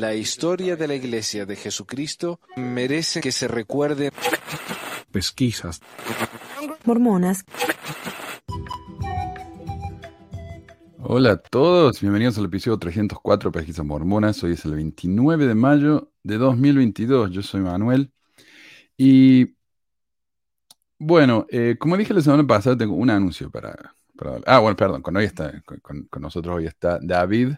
La historia de la Iglesia de Jesucristo merece que se recuerde. Pesquisas. Mormonas. Hola a todos, bienvenidos al episodio 304 de Pesquisas Mormonas. Hoy es el 29 de mayo de 2022. Yo soy Manuel. Y bueno, eh, como dije la semana pasada, tengo un anuncio para. para- ah, bueno, perdón, con, hoy está, con, con- con nosotros hoy está David.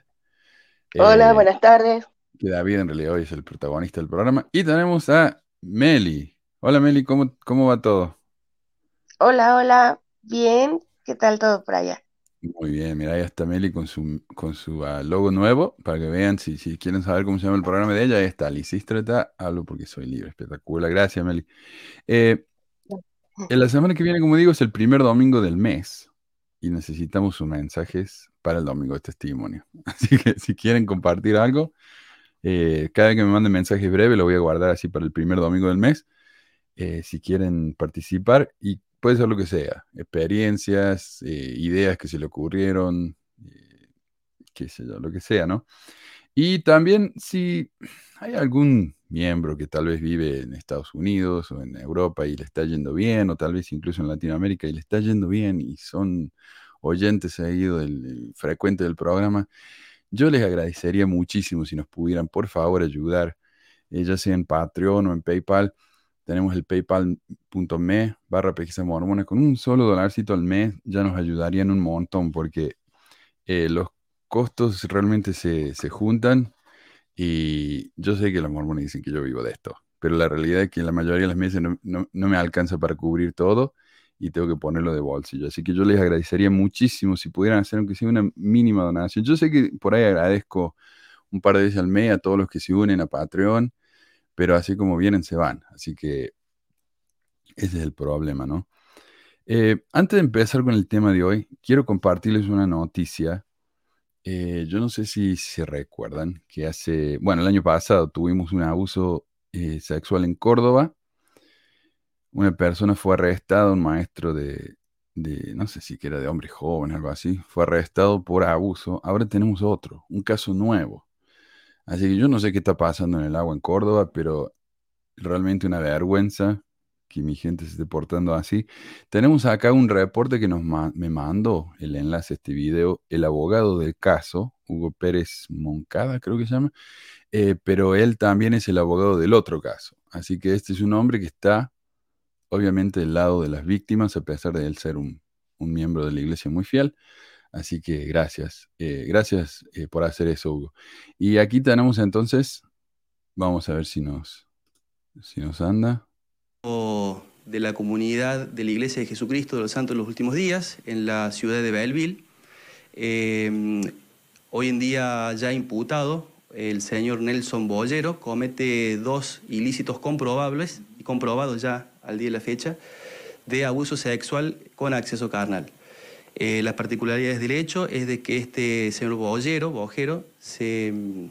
Hola, eh, buenas tardes. Que David en realidad hoy es el protagonista del programa. Y tenemos a Meli. Hola Meli, ¿cómo, cómo va todo? Hola, hola. Bien, ¿qué tal todo por allá? Muy bien, mira, ahí está Meli con su, con su ah, logo nuevo, para que vean si, si quieren saber cómo se llama el programa de ella, ahí está, Lisístrata, hablo porque soy libre, espectacular, gracias Meli. Eh, en la semana que viene, como digo, es el primer domingo del mes y necesitamos sus mensajes para el domingo de testimonio. Así que si quieren compartir algo, eh, cada vez que me manden mensajes breves lo voy a guardar así para el primer domingo del mes. Eh, si quieren participar y puede ser lo que sea, experiencias, eh, ideas que se le ocurrieron, qué sé yo, lo que sea, ¿no? Y también si hay algún miembro que tal vez vive en Estados Unidos o en Europa y le está yendo bien, o tal vez incluso en Latinoamérica y le está yendo bien y son oyentes seguidos del, del- frecuente del programa, yo les agradecería muchísimo si nos pudieran por favor ayudar, eh, ya sea en Patreon o en PayPal. Tenemos el paypal.me barra mormona. Con un solo dolarcito al mes ya nos ayudarían un montón porque eh, los costos realmente se, se juntan y yo sé que los mormones dicen que yo vivo de esto, pero la realidad es que la mayoría de las meses no, no- no me alcanza para cubrir todo y tengo que ponerlo de bolsillo. Así que yo les agradecería muchísimo si pudieran hacer aunque sea una mínima donación. Yo sé que por ahí agradezco un par de veces al mes a todos los que se unen a Patreon, pero así como vienen se van. Así que ese es el problema, ¿no? Eh, antes de empezar con el tema de hoy, quiero compartirles una noticia. Eh, yo no sé si se recuerdan que hace, bueno, el año pasado tuvimos un abuso eh, sexual en Córdoba. Una persona fue arrestada, un maestro de, no sé si era de hombres jóvenes, algo así, fue arrestado por abuso. Ahora tenemos otro, un caso nuevo. Así que yo no sé qué está pasando en el agua en Córdoba, pero realmente una vergüenza que mi gente se esté portando así. Tenemos acá un reporte que nos me mandó el enlace a este video, el abogado del caso, Hugo Pérez Moncada, creo que se llama, eh, pero él también es el abogado del otro caso. Así que este es un hombre que está, obviamente, del lado de las víctimas, a pesar de él ser un, un miembro de la iglesia muy fiel. Así que gracias, eh, gracias eh, por hacer eso, Hugo. Y aquí tenemos entonces, vamos a ver si nos, si nos anda. de la comunidad de la Iglesia de Jesucristo de los Santos de los Últimos Días en la ciudad de Belleville. Eh, hoy en día ya imputado, el señor Nelson Bollero comete dos ilícitos comprobables y comprobados ya al día de la fecha de abuso sexual con acceso carnal. Eh, las particularidades del hecho es de que este señor Bollero, Bojero, se mm,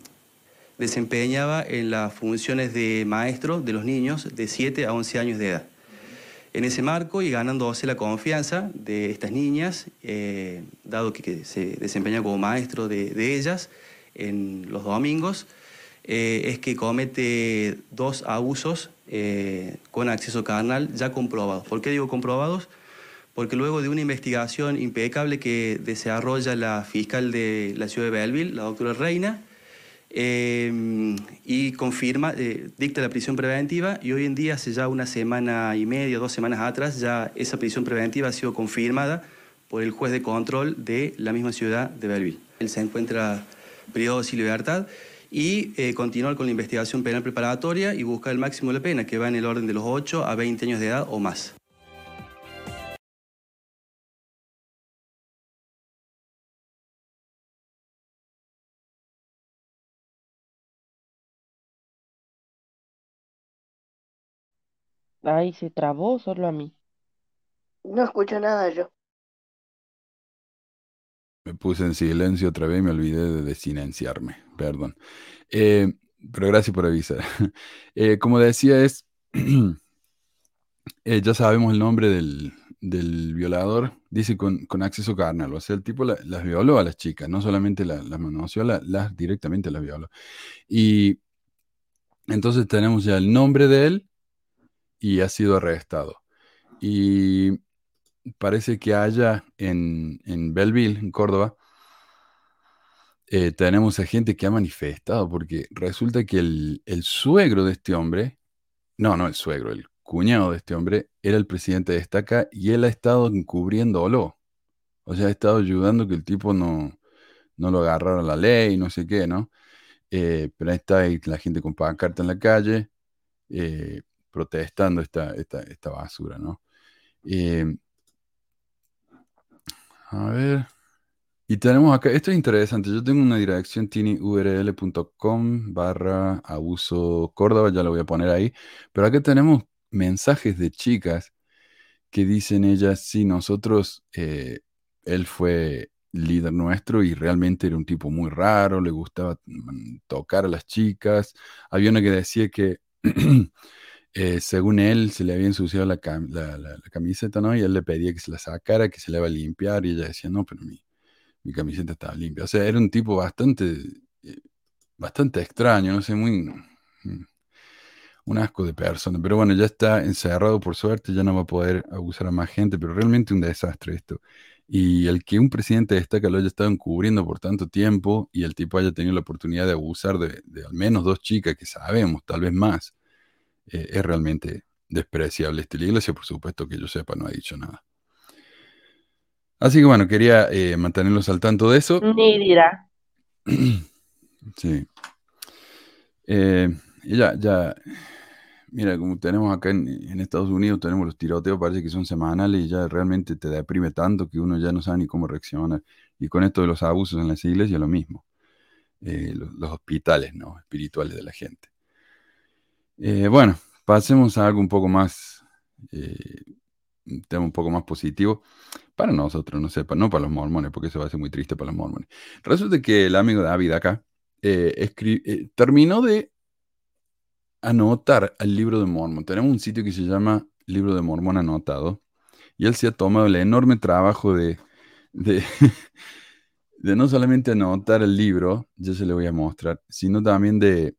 desempeñaba en las funciones de maestro de los niños de 7 a 11 años de edad. En ese marco y ganándose la confianza de estas niñas, eh, dado que, se desempeña como maestro de, de ellas en los domingos, eh, es que comete dos abusos eh, con acceso carnal ya comprobados. ¿Por qué digo comprobados? Porque luego de una investigación impecable que desarrolla la fiscal de la ciudad de Belleville, la doctora Reina, eh, y confirma, eh, dicta la prisión preventiva y hoy en día, hace ya una semana y media, dos semanas atrás, ya esa prisión preventiva ha sido confirmada por el juez de control de la misma ciudad de Belleville. Él se encuentra privado sin libertad y eh, continuar con la investigación penal preparatoria y buscar el máximo de la pena, que va en el orden de los 8 a 20 años de edad o más. Ay, se trabó solo a mí. No escucho nada yo. Me puse en silencio otra vez y me olvidé de desilenciarme, perdón. Eh, pero gracias por avisar. Eh, como decía, es, eh, ya sabemos el nombre del, del violador dice con, con acceso carnal, o sea, el tipo la- las violó a las chicas, no solamente la- las manoseó, la- las directamente las violó. Y entonces tenemos ya el nombre de él y ha sido arrestado. Y parece que haya en, en Belleville, en Córdoba, eh, tenemos a gente que ha manifestado, porque resulta que el, el suegro de este hombre, no, no el suegro, el cuñado de este hombre, era el presidente de Estaca y él ha estado encubriéndolo. O sea, ha estado ayudando que el tipo no, no lo agarrara la ley, no sé qué, ¿no? Eh, pero ahí está la gente con pancarta en la calle, eh, protestando esta, esta, esta basura, ¿no? A ver. Y tenemos acá, esto es interesante, yo tengo una dirección tinyurl.com barra abuso Córdoba, ya lo voy a poner ahí, pero acá tenemos mensajes de chicas que dicen ellas, sí, nosotros, eh, él fue líder nuestro y realmente era un tipo muy raro, le gustaba mm, tocar a las chicas. Había una que decía que eh, según él se le había ensuciado la, cam- la- la- la camiseta, ¿no? Y él le pedía que se la sacara, que se la iba a limpiar y ella decía, no, pero mi, mi camiseta estaba limpia. O sea, era un tipo bastante, eh, bastante extraño, no sé, muy... mm, un asco de persona. Pero bueno, ya está encerrado por suerte, ya no va a poder abusar a más gente, pero realmente un desastre esto. Y el que un presidente destaca lo haya estado encubriendo por tanto tiempo y el tipo haya tenido la oportunidad de abusar de al menos dos chicas que sabemos, tal vez más, eh, es realmente despreciable. Este, la iglesia, por supuesto, que yo sepa, no ha dicho nada. Así que bueno, quería eh, mantenerlos al tanto de eso. Ni dirá. Sí. Eh, ya, ya, mira, como tenemos acá en, en Estados Unidos, tenemos los tiroteos, parece que son semanales y ya realmente te deprime tanto que uno ya no sabe ni cómo reaccionar. Y con esto de los abusos en las iglesias, lo mismo. Eh, los, los hospitales, ¿no? Espirituales de la gente. Eh, bueno, pasemos a algo un poco más, eh, un tema un poco más positivo para nosotros, no sé, pa- no para los mormones, porque eso va a ser muy triste para los mormones. Resulta que el amigo David acá eh, eh, terminó de anotar el libro de Mormon. Tenemos un sitio que se llama Libro de Mormón Anotado, y él se ha tomado el enorme trabajo de, de, de no solamente anotar el libro, ya se le voy a mostrar, sino también de,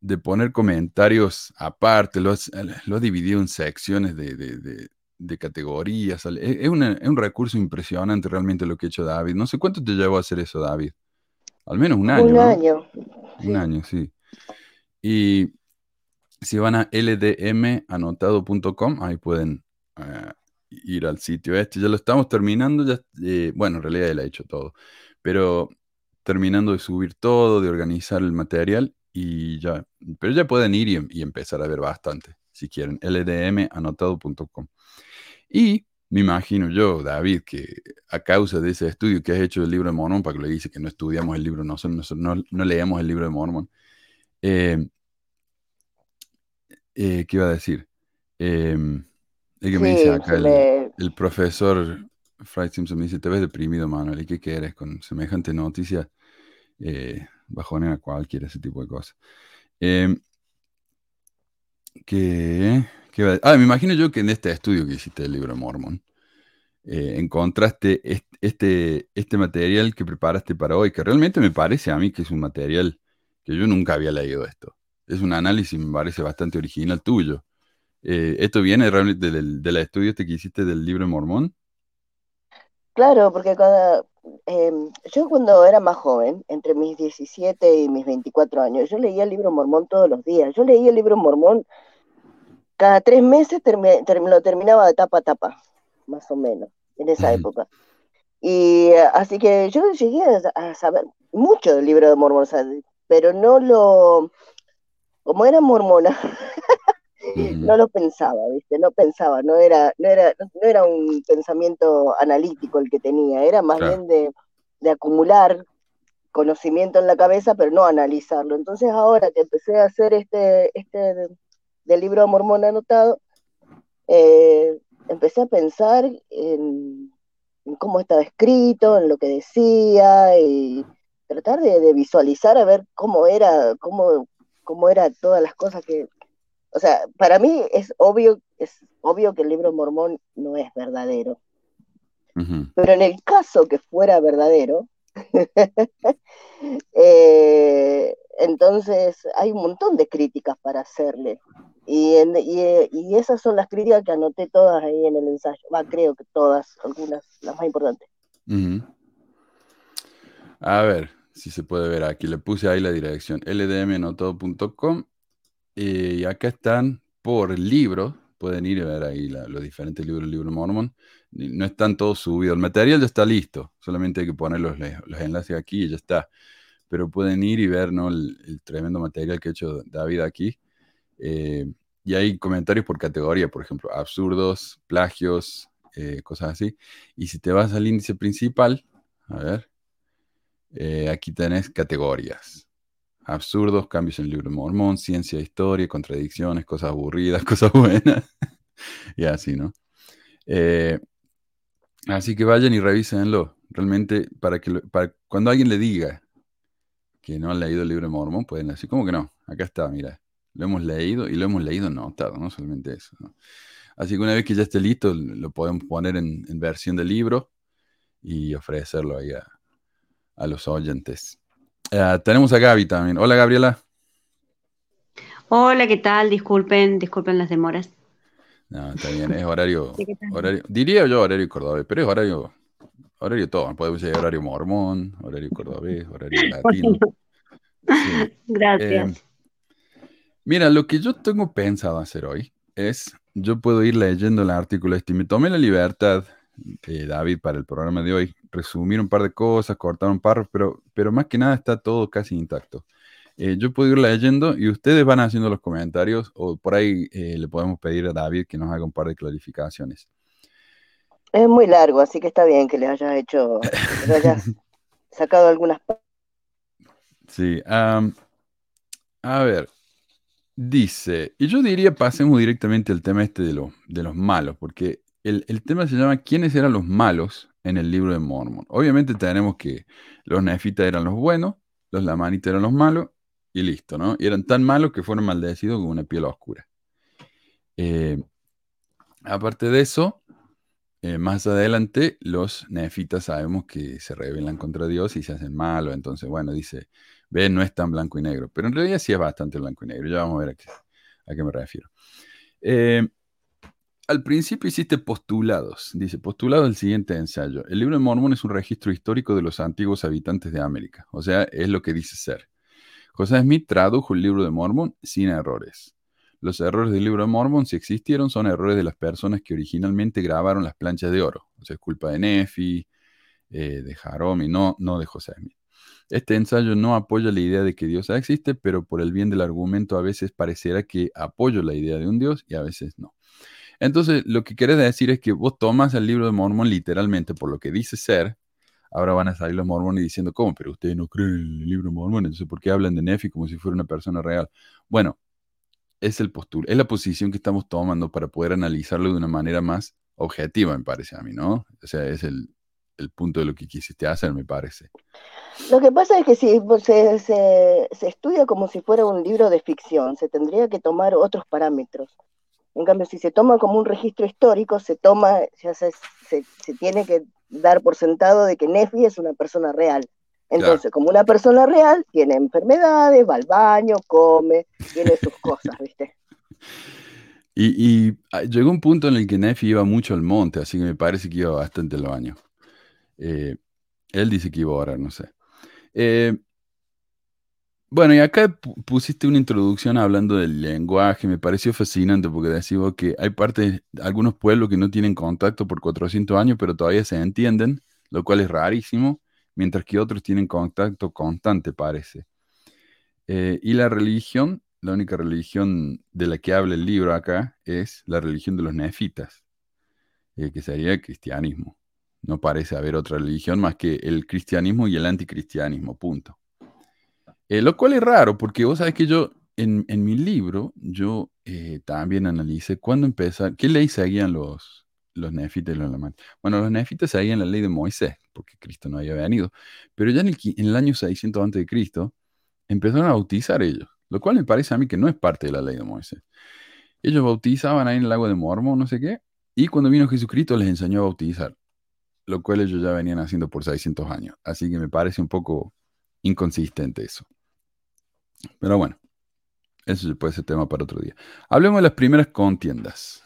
de poner comentarios aparte, lo, ha dividido en secciones de, de- de- de categorías. Es, es una- es un recurso impresionante realmente lo que ha hecho David. No sé cuánto te llevó a hacer eso, David. Al menos un año, Un ¿no? año. Un sí. año, sí. Y si van a ldmanotado.com, ahí pueden eh, ir al sitio este. Ya lo estamos terminando, ya, eh, bueno, en realidad lo he hecho todo, pero terminando de subir todo, de organizar el material y ya, pero ya pueden ir y, em- y empezar a ver bastante, si quieren, ldmanotado.com. Y me imagino yo, David, que a causa de ese estudio que has hecho del libro de Mormón, para que le dice que no estudiamos el libro, nosotros no, no leemos el libro de Mormón, eh, eh, ¿qué iba a decir? Eh, es que me dice acá el, el profesor Fry Simpson, me dice, te ves deprimido, Manuel, ¿y qué quieres con semejante noticia? Bajonen a cualquiera, ese tipo de cosas. Eh, ¿qué, qué iba a- Ah, me imagino yo que en este estudio que hiciste del libro de Mormon, eh, encontraste est- este, este material que preparaste para hoy, que realmente me parece a mí que es un material que yo nunca había leído esto. Es un análisis, me parece bastante original tuyo. Eh, ¿esto viene realmente del, del estudio este que hiciste del libro Mormón? Claro, porque cuando, em, yo cuando era más joven, entre mis 17 y mis 24 años, yo leía el libro Mormón todos los días. Yo leía el libro Mormón cada tres meses, term- lo terminaba de tapa a tapa, más o menos, en esa época. Y eh, así que yo llegué a, saber mucho del libro de Mormón, pero no lo, como era mormona. no lo pensaba, ¿viste? No pensaba, no era, no era, no era un pensamiento analítico el que tenía, era más Claro. bien de, de acumular conocimiento en la cabeza, pero no analizarlo. Entonces ahora que empecé a hacer este, este del libro Mormón anotado, eh, empecé a pensar en, en cómo estaba escrito, en lo que decía, y tratar de, de visualizar a ver cómo era, cómo, cómo era todas las cosas que, o sea, para mí es obvio es obvio que el libro mormón no es verdadero. Pero en el caso que fuera verdadero, eh, entonces hay un montón de críticas para hacerle. Y, en- y, y esas son las críticas que anoté todas ahí en el ensayo. Va, creo que todas, algunas, las más importantes. A ver si se puede ver aquí. Le puse ahí la dirección ldmnotodo.com y acá están por libro. Pueden ir a ver ahí los diferentes libros del libro Mormon. No están todos subidos. El material ya está listo. Solamente hay que poner los, los enlaces aquí y ya está. Pero pueden ir y ver ¿no? el, el tremendo material que ha hecho David aquí. Eh, y hay comentarios por categoría, por ejemplo, absurdos, plagios, eh, cosas así. Y si te vas al índice principal, a ver, eh, aquí tenés categorías. Absurdos, cambios en el libro de Mormón, ciencia, historia, contradicciones, cosas aburridas, cosas buenas. y así, ¿no? Eh, así que vayan y revísenlo. Realmente, para que para cuando alguien le diga que no han leído el libro de Mormón, pueden decir, ¿cómo que no? Acá está, mira. Lo hemos leído y lo hemos leído anotado, no solamente eso. Así que una vez que ya esté listo, lo podemos poner en, en versión de libro y ofrecerlo ahí a los oyentes. Eh, tenemos a Gaby también. Hola, Gabriela. Hola, ¿qué tal? Disculpen, disculpen las demoras. No, está bien, es horario, horario, diría yo horario cordobés, pero es horario, horario todo. Podemos decir horario mormón, horario cordobés, horario latino. Sí. Gracias. Eh, Mira, lo que yo tengo pensado hacer hoy es, yo puedo ir leyendo el artículo este y me tomé la libertad, eh, David, para el programa de hoy, resumir un par de cosas, cortar un párrafo, pero, pero más que nada está todo casi intacto. Eh, yo puedo ir leyendo y ustedes van haciendo los comentarios o por ahí eh, le podemos pedir a David que nos haga un par de clarificaciones. Es muy largo, así que está bien que le hayas hecho, que le hayas sacado algunas Sí, a ver, dice, y yo diría pasemos directamente al tema este de, lo- de los malos, porque el, el tema se llama ¿Quiénes eran los malos en el libro de Mormon? Obviamente tenemos que los nefitas eran los buenos, los lamanitas eran los malos, y listo, ¿no? Y eran tan malos que fueron maldecidos con una piel oscura. Eh, aparte de eso, eh, más adelante, los nefitas sabemos que se rebelan contra Dios y se hacen malos. Entonces, bueno, dice, ve, no es tan blanco y negro. Pero en realidad sí es bastante blanco y negro. Ya vamos a ver a qué, a qué me refiero. Eh, al principio hiciste postulados. Dice, postulado del siguiente ensayo. El libro de Mormón es un registro histórico de los antiguos habitantes de América. O sea, es lo que dice ser. José Smith tradujo el libro de Mormón sin errores. Los errores del libro de Mormón, si existieron, son errores de las personas que originalmente grabaron las planchas de oro. O sea, es culpa de Nefi, eh, de Jerome, no, no de José Smith. Este ensayo no apoya la idea de que Dios existe, pero por el bien del argumento a veces parecerá que apoyo la idea de un Dios y a veces no. Entonces, lo que querés decir es que vos tomas el libro de Mormón literalmente por lo que dice ser. Ahora van a salir los mormones diciendo, ¿cómo? Pero ustedes no creen en el libro de Mormón, entonces ¿por qué hablan de Nefi como si fuera una persona real? Bueno, es el postura, es la posición que estamos tomando para poder analizarlo de una manera más objetiva, me parece a mí, ¿no? O sea, es el, el punto de lo que quisiste hacer, me parece. Lo que pasa es que si se, se- se estudia como si fuera un libro de ficción, se tendría que tomar otros parámetros. En cambio, si se toma como un registro histórico, se toma, ya se, se, se tiene que dar por sentado de que Nefi es una persona real. Entonces, como una persona real, tiene enfermedades, va al baño, come, tiene sus cosas, ¿viste? Y, y, ah, llegó un punto en el que Nefi iba mucho al monte, así que me parece que iba bastante al baño. Eh, él dice que iba a orar, no sé. Eh, bueno, y acá pu- pusiste una introducción hablando del lenguaje, me pareció fascinante porque decimos que hay partes, algunos pueblos que no tienen contacto por 400 años, pero todavía se entienden, lo cual es rarísimo, mientras que otros tienen contacto constante, parece. Eh, y la religión, la única religión de la que habla el libro acá es la religión de los nefitas, eh, que sería el cristianismo. No parece haber otra religión más que el cristianismo y el anticristianismo, punto. Eh, lo cual es raro, porque vos sabés que yo, en, en mi libro, yo eh, también analicé cuándo empezaron, qué ley seguían los, los nefitas y los lamanitas. Bueno, los nefitas seguían la ley de Moisés, porque Cristo no había venido, pero ya en el, en el año 600 antes de Cristo empezaron a bautizar ellos, lo cual me parece a mí que no es parte de la ley de Moisés. Ellos bautizaban ahí en el lago de Mormon, no sé qué, y cuando vino Jesucristo les enseñó a bautizar, lo cual ellos ya venían haciendo por 600 años. Así que me parece un poco inconsistente eso. Pero bueno, eso puede ser tema para otro día. Hablemos de las primeras contiendas.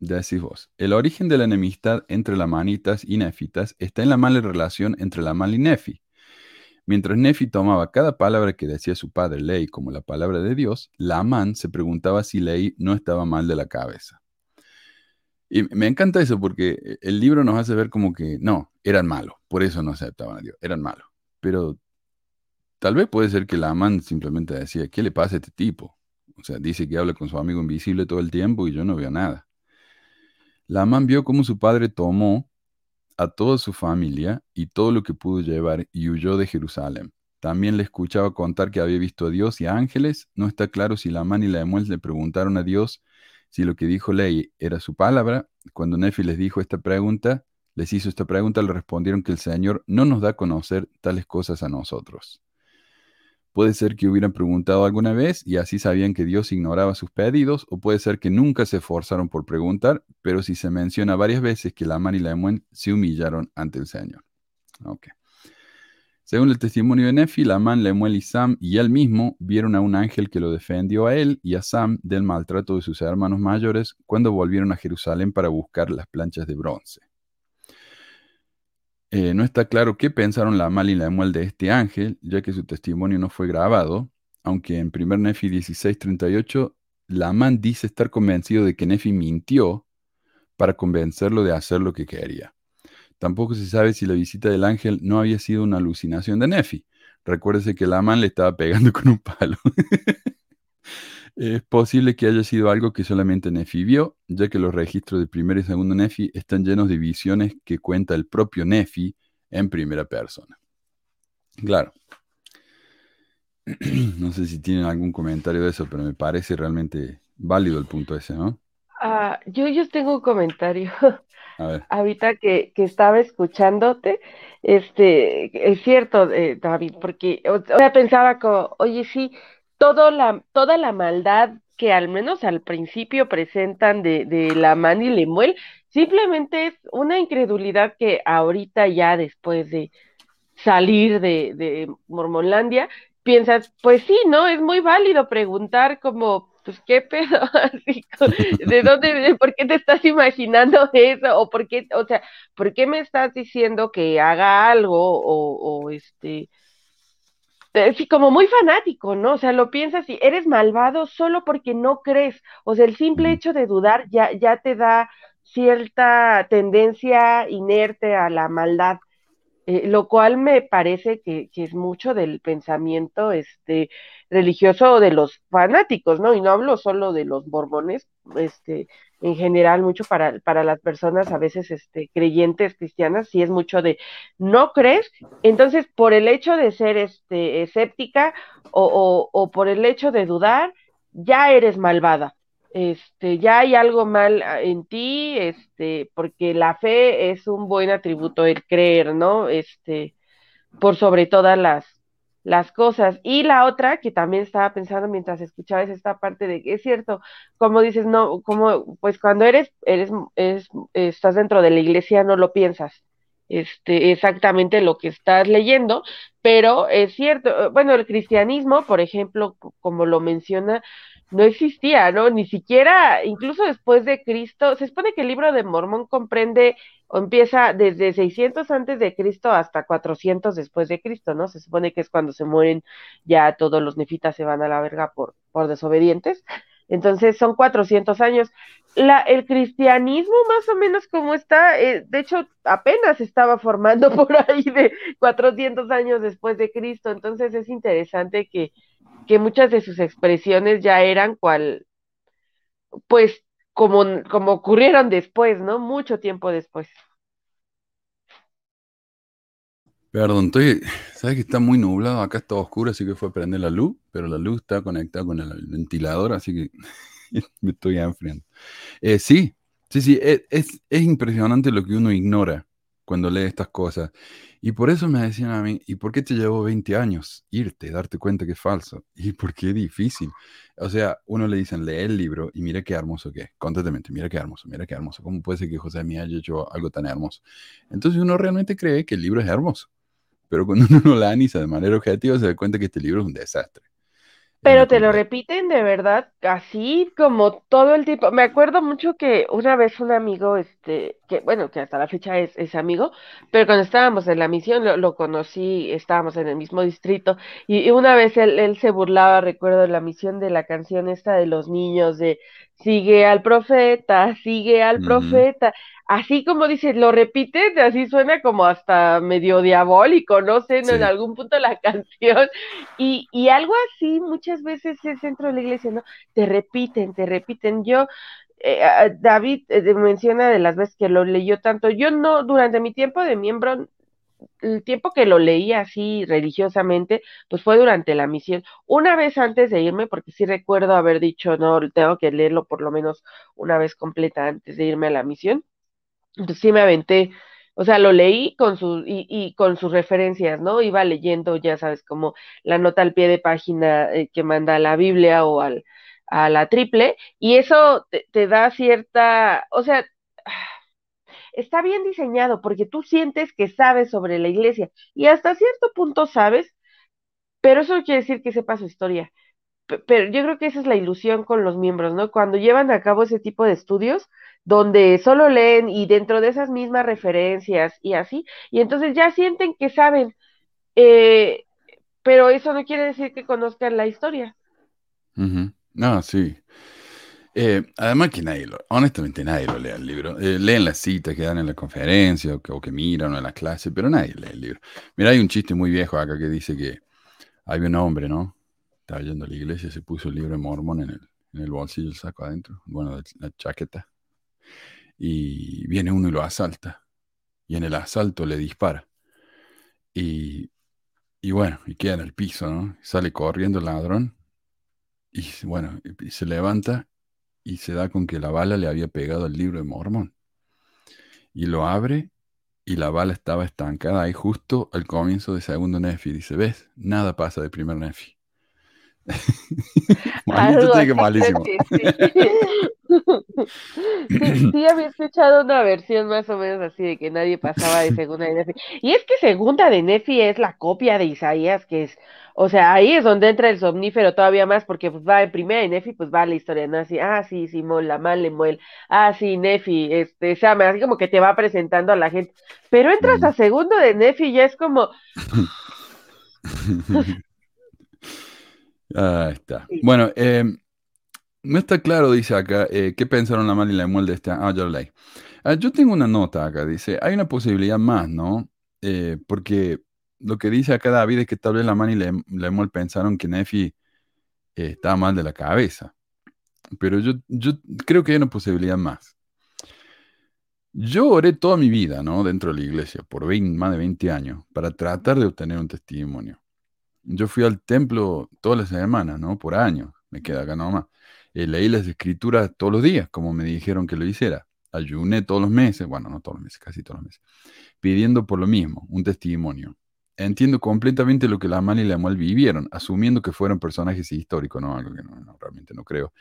Ya decís vos. El origen de la enemistad entre lamanitas y nefitas está en la mala relación entre Lamán y Nefi. Mientras Nefi tomaba cada palabra que decía su padre Ley como la palabra de Dios, Lamán se preguntaba si Ley no estaba mal de la cabeza. Y me encanta eso porque el libro nos hace ver como que no, eran malos, por eso no aceptaban a Dios, eran malos. Pero tal vez puede ser que Lamán simplemente decía, ¿qué le pasa a este tipo? O sea, dice que habla con su amigo invisible todo el tiempo y yo no veo nada. Lamán vio cómo su padre tomó a toda su familia y todo lo que pudo llevar y huyó de Jerusalén. También le escuchaba contar que había visto a Dios y a ángeles. No está claro si Lamán y Lemuel le preguntaron a Dios si lo que dijo Ley era su palabra. Cuando Nefi les dijo esta pregunta, les hizo esta pregunta, le respondieron que el Señor no nos da a conocer tales cosas a nosotros. Puede ser que hubieran preguntado alguna vez y así sabían que Dios ignoraba sus pedidos, o puede ser que nunca se esforzaron por preguntar, pero si se menciona varias veces que Lamán y Lemuel se humillaron ante el Señor. Según el testimonio de Nefi, Lamán, Lemuel y Sam y él mismo vieron a un ángel que lo defendió a él y a Sam del maltrato de sus hermanos mayores cuando volvieron a Jerusalén para buscar las planchas de bronce. Eh, no está claro qué pensaron la Mal y la Emuel de este ángel, ya que su testimonio no fue grabado, aunque en 1 Nefi 16:38, Lamán dice estar convencido de que Nefi mintió para convencerlo de hacer lo que quería. Tampoco se sabe si la visita del ángel no había sido una alucinación de Nefi. Recuérdese que Lamán le estaba pegando con un palo. Es posible que haya sido algo que solamente Nefi vio, ya que los registros de primer y segundo Nefi están llenos de visiones que cuenta el propio Nefi en primera persona. Claro. No sé si tienen algún comentario de eso, pero me parece realmente válido el punto ese, ¿no? Ah, yo, yo tengo un comentario. A ver. Ahorita que, que estaba escuchándote, este, es cierto, eh, David, porque o sea, pensaba como, oye, sí, todo la, toda la maldad que al menos al principio presentan de, de la man y Lemuel, simplemente es una incredulidad que ahorita ya después de salir de, de Mormonlandia, piensas, pues sí, ¿no? Es muy válido preguntar como, pues qué pedo, ¿de dónde, de por qué te estás imaginando eso? O por qué, o sea, ¿por qué me estás diciendo que haga algo? O, o este, sí, como muy fanático, ¿no? O sea, lo piensas y eres malvado solo porque no crees. O sea, el simple hecho de dudar ya, ya te da cierta tendencia inerte a la maldad. Eh, lo cual me parece que, que, es mucho del pensamiento este, religioso de los fanáticos, ¿no? Y no hablo solo de los mormones, este, en general, mucho para, para las personas a veces este, creyentes cristianas, sí es mucho de no crees, entonces por el hecho de ser este, escéptica o, o, o por el hecho de dudar, ya eres malvada este, ya hay algo mal ah, en ti, este, porque la fe es un buen atributo, el creer, ¿no? Este, por sobre todas las, las cosas. Y la otra que también estaba pensando mientras escuchabas esta parte de que es cierto, como dices, no, como, pues cuando eres, eres, eres, estás dentro de la iglesia no lo piensas, este, exactamente lo que estás leyendo, pero es cierto, bueno, el cristianismo, por ejemplo, como lo menciona, no existía, ¿no? Ni siquiera, incluso después de Cristo, se supone que el libro de Mormón comprende empieza desde 600 antes de Cristo hasta 400 después de Cristo, ¿no? Se supone que es cuando se mueren ya todos los nefitas se van a la verga por, por desobedientes. Entonces son 400 años. La, el cristianismo más o menos como está, eh, de hecho apenas estaba formando por ahí de 400 años después de Cristo. Entonces es interesante que, que muchas de sus expresiones ya eran cual, pues, como, como ocurrieron después, ¿no? Mucho tiempo después. Perdón, estoy, sabes que está muy nublado, acá está oscuro, así que fue a prender la luz, pero la luz está conectada con el ventilador, así que me estoy enfriando. Eh, sí, sí, sí, es, es, es impresionante lo que uno ignora cuando lee estas cosas. Y por eso me decían a mí, ¿y por qué te llevó 20 años irte, darte cuenta que es falso? ¿Y por qué es difícil? O sea, uno le dicen, lee el libro y mira qué hermoso que es. Mira qué hermoso, mira qué hermoso. ¿Cómo puede ser que José me haya hecho algo tan hermoso? Entonces uno realmente cree que el libro es hermoso. Pero cuando uno lo analiza de manera objetiva, se da cuenta que este libro es un desastre. Pero te lo repiten de verdad, así como todo el tiempo. Me acuerdo mucho que una vez un amigo, este, que bueno, que hasta la fecha es, es amigo, pero cuando estábamos en la misión lo, lo conocí, estábamos en el mismo distrito, y, y una vez él, él se burlaba, recuerdo, de la misión de la canción esta de los niños, de sigue al profeta, sigue al profeta. Así como dices, lo repites, así suena como hasta medio diabólico, no sé, en algún punto la canción. Y, y algo así muchas veces es dentro de la iglesia, ¿no? Te repiten, te repiten. Yo, eh, David eh, menciona de las veces que lo leyó tanto. Yo no, durante mi tiempo de miembro, el tiempo que lo leí así religiosamente, pues fue durante la misión. Una vez antes de irme, porque sí recuerdo haber dicho, no, tengo que leerlo por lo menos una vez completa antes de irme a la misión. Entonces sí me aventé, o sea, lo leí con sus, y, y con sus referencias, ¿no? Iba leyendo, ya sabes, como la nota al pie de página eh, que manda la Biblia o al, a la triple, y eso te, te da cierta, o sea, está bien diseñado porque tú sientes que sabes sobre la iglesia y hasta cierto punto sabes, pero eso no quiere decir que sepas su historia. Pe- Pero yo creo que esa es la ilusión con los miembros, ¿no? Cuando llevan a cabo ese tipo de estudios, donde solo leen y dentro de esas mismas referencias y así, y entonces ya sienten que saben, eh, pero eso no quiere decir que conozcan la historia. Ujú. No, sí. Eh, además que nadie lo, honestamente nadie lo lee el libro. Eh, leen las citas que dan en la conferencia o que, miran o en la clase, pero nadie lee el libro. Mira, hay un chiste muy viejo acá que dice que hay un hombre, ¿no? Estaba yendo a la iglesia, se puso el libro de Mormón en el, en el bolsillo, el saco adentro, bueno, la chaqueta. Y viene uno y lo asalta. Y en el asalto le dispara. Y, y bueno, y queda en el piso, ¿no? Sale corriendo el ladrón. Y bueno, y se levanta y se da con que la bala le había pegado al libro de Mormón. Y lo abre y la bala estaba estancada ahí justo al comienzo de segundo Nefi. Dice, ¿ves? Nada pasa de primer Nefi. Malito Algo tiene que así, malísimo. que sí. Sí, sí había escuchado una versión más o menos así de que nadie pasaba de segunda de Nefi. Y es que segunda de Nefi es la copia de Isaías, que es, o sea, ahí es donde entra el somnífero todavía más, porque pues va en primera de Nefi, pues va la historia, ¿no? Así, ah, sí, Simón, la mal Lemuel, ah, sí, Nefi, este, Sama, así como que te va presentando a la gente. Pero entras Mm. a segundo de Nefi y ya es como, Ahí está. Bueno, eh, no está claro, dice acá, eh, ¿qué pensaron la mal y la Lemuel de este? Ah, leí. Ah, yo tengo una nota acá, dice, hay una posibilidad más, ¿no? Eh, porque lo que dice acá David es que tal vez la man y la Lemuel pensaron que Nefi eh, estaba mal de la cabeza. Pero yo, yo creo que hay una posibilidad más. Yo oré toda mi vida, ¿no? Dentro de la iglesia, por 20 más de 20 años, para tratar de obtener un testimonio. Yo fui al templo todas las semanas, ¿no? Por años, me queda acá nomás. Eh, leí las escrituras todos los días, como me dijeron que lo hiciera. Ayuné todos los meses, bueno, no todos los meses, casi todos los meses, pidiendo por lo mismo, un testimonio. Entiendo completamente lo que la Mal y la Mal vivieron, asumiendo que fueron personajes históricos, ¿no? Algo que no, no, realmente no creo.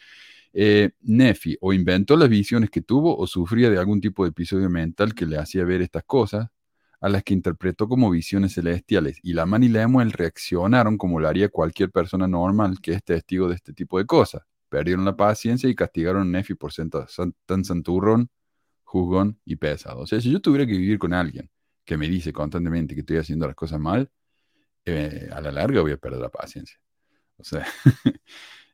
Eh, Nefi o inventó las visiones que tuvo o sufría de algún tipo de episodio mental que le hacía ver estas cosas, a las que interpretó como visiones celestiales, y la Man y Lemuel reaccionaron como lo haría cualquier persona normal que es testigo de este tipo de cosas. Perdieron la paciencia y castigaron a Nefi por ser tan, tan santurrón, juzgón y pesado. O sea, si yo tuviera que vivir con alguien que me dice constantemente que estoy haciendo las cosas mal, eh, a la larga voy a perder la paciencia. O sea,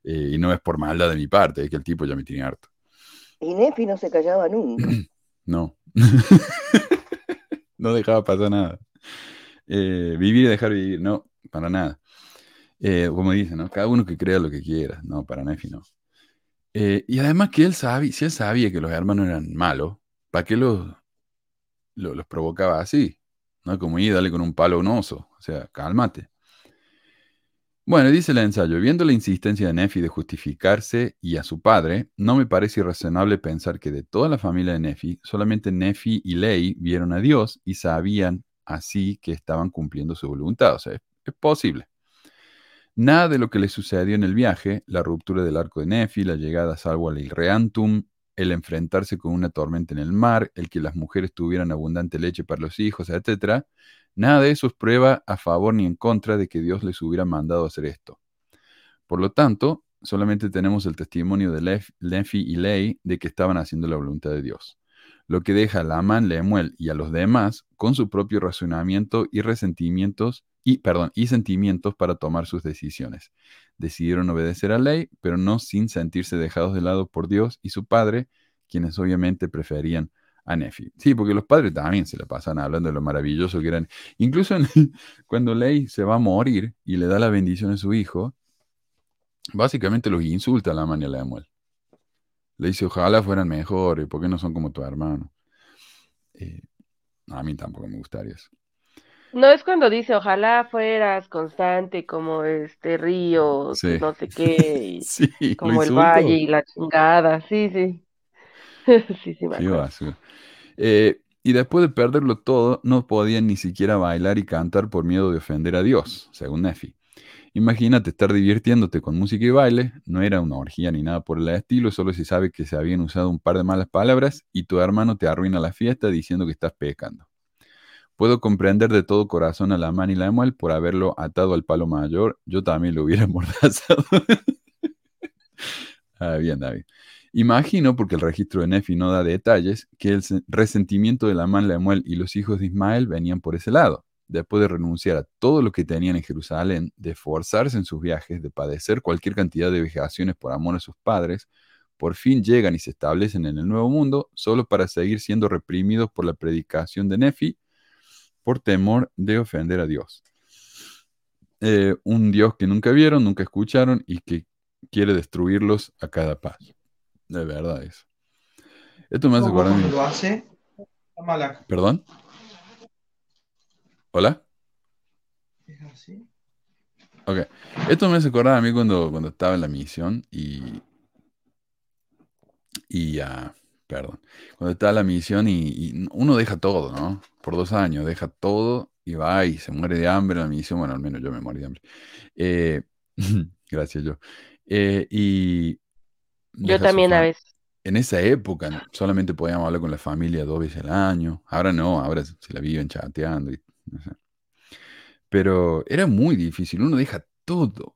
eh, y no es por maldad de mi parte, es que el tipo ya me tiene harto. Y Nefi no se callaba nunca. No. no dejaba pasar nada. Eh, vivir y dejar vivir, no, para nada. Eh, como dicen, ¿no? Cada uno que crea lo que quiera, no, para Nefi no. Eh, y además que él sabía, si él sabía que los hermanos eran malos, ¿para qué los, los, los provocaba así? ¿No? Como ir, dale con un palo a un oso, o sea, cálmate. Bueno, dice el ensayo, viendo la insistencia de Nefi de justificarse y a su padre, no me parece irrazonable pensar que de toda la familia de Nefi, solamente Nefi y Lei vieron a Dios y sabían así que estaban cumpliendo su voluntad. O sea, es, posible. Nada de lo que le sucedió en el viaje, la ruptura del arco de Nefi, la llegada a salvo al Ilreantum, el enfrentarse con una tormenta en el mar, el que las mujeres tuvieran abundante leche para los hijos, etc., nada de eso es prueba a favor ni en contra de que Dios les hubiera mandado hacer esto. Por lo tanto, solamente tenemos el testimonio de Lef- Lefi y Ley de que estaban haciendo la voluntad de Dios, lo que deja a Lamán, Lemuel y a los demás con su propio razonamiento y resentimientos y, perdón, y sentimientos para tomar sus decisiones. Decidieron obedecer a Ley, pero no sin sentirse dejados de lado por Dios y su padre, quienes obviamente preferían a Nefi. Sí, porque los padres también se le pasan hablando de lo maravilloso que eran. Incluso en- cuando Ley se va a morir y le da la bendición a su hijo, básicamente los insulta a la y a Lemuel. Le dice, ojalá fueran mejores, ¿por qué no son como tu hermano? Eh, a mí tampoco me gustaría eso. No es cuando dice, ojalá fueras constante como este río, Sí. no sé qué, y Sí, como el valle y la chingada. Sí, sí. Sí, sí, me Qué acuerdo. basura. Eh, y después de perderlo todo, no podían ni siquiera bailar y cantar por miedo de ofender a Dios, según Nefi. Imagínate estar divirtiéndote con música y baile, no era una orgía ni nada por el estilo, solo se sabe que se habían usado un par de malas palabras y tu hermano te arruina la fiesta diciendo que estás pecando. Puedo comprender de todo corazón a la man y la Emuel por haberlo atado al palo mayor, yo también lo hubiera amordazado. ah, bien, David. Imagino, porque el registro de Nefi no da detalles, que el se- resentimiento de la man Lemuel y los hijos de Ismael venían por ese lado. Después de renunciar a todo lo que tenían en Jerusalén, de esforzarse en sus viajes, de padecer cualquier cantidad de vejaciones por amor a sus padres, por fin llegan y se establecen en el Nuevo Mundo, solo para seguir siendo reprimidos por la predicación de Nefi, por temor de ofender a Dios. Eh, un Dios que nunca vieron, nunca escucharon y que quiere destruirlos a cada paso. De verdad eso. Esto me hace ¿Cómo acordar. mi- lo hace? Mala. ¿Perdón? ¿Hola? ¿Es así? Ok. Esto me hace acordar a mí cuando, cuando estaba en la misión y. Y ah, perdón. Cuando estaba en la misión y, y uno deja todo, ¿no? Por dos años, deja todo y va y se muere de hambre en la misión. Bueno, al menos yo me morí de hambre. Eh, gracias, yo. Eh, y. Yo también a veces. En esa época solamente podíamos hablar con la familia dos veces al año. Ahora no, ahora se la viven chateando. Y, no sé. Pero era muy difícil, uno deja todo.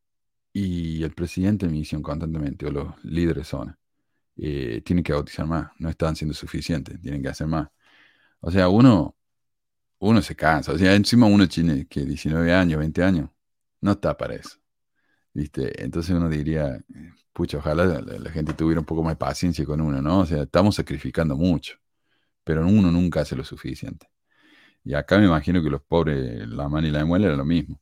Y el presidente de misión constantemente, o los líderes de zona, eh, tienen que bautizar más, no están siendo suficientes, tienen que hacer más. O sea, uno, uno se cansa. O sea, encima uno tiene que 19 años, 20 años, no está para eso. ¿Viste? Entonces uno diría, pucha, ojalá la, la gente tuviera un poco más de paciencia con uno, ¿no? O sea, estamos sacrificando mucho, pero uno nunca hace lo suficiente. Y acá me imagino que los pobres, la mano y la muela era lo mismo.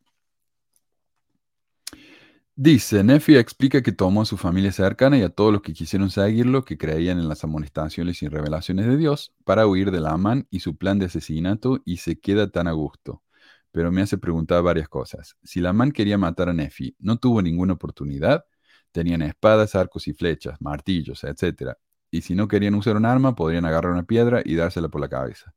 Dice, Nefi explica que tomó a su familia cercana y a todos los que quisieron seguirlo, que creían en las amonestaciones y revelaciones de Dios, para huir de Amán y su plan de asesinato y se queda tan a gusto. Pero me hace preguntar varias cosas. Si Amán quería matar a Nefi, ¿no tuvo ninguna oportunidad? Tenían espadas, arcos y flechas, martillos, etc. Y si no querían usar un arma, podrían agarrar una piedra y dársela por la cabeza.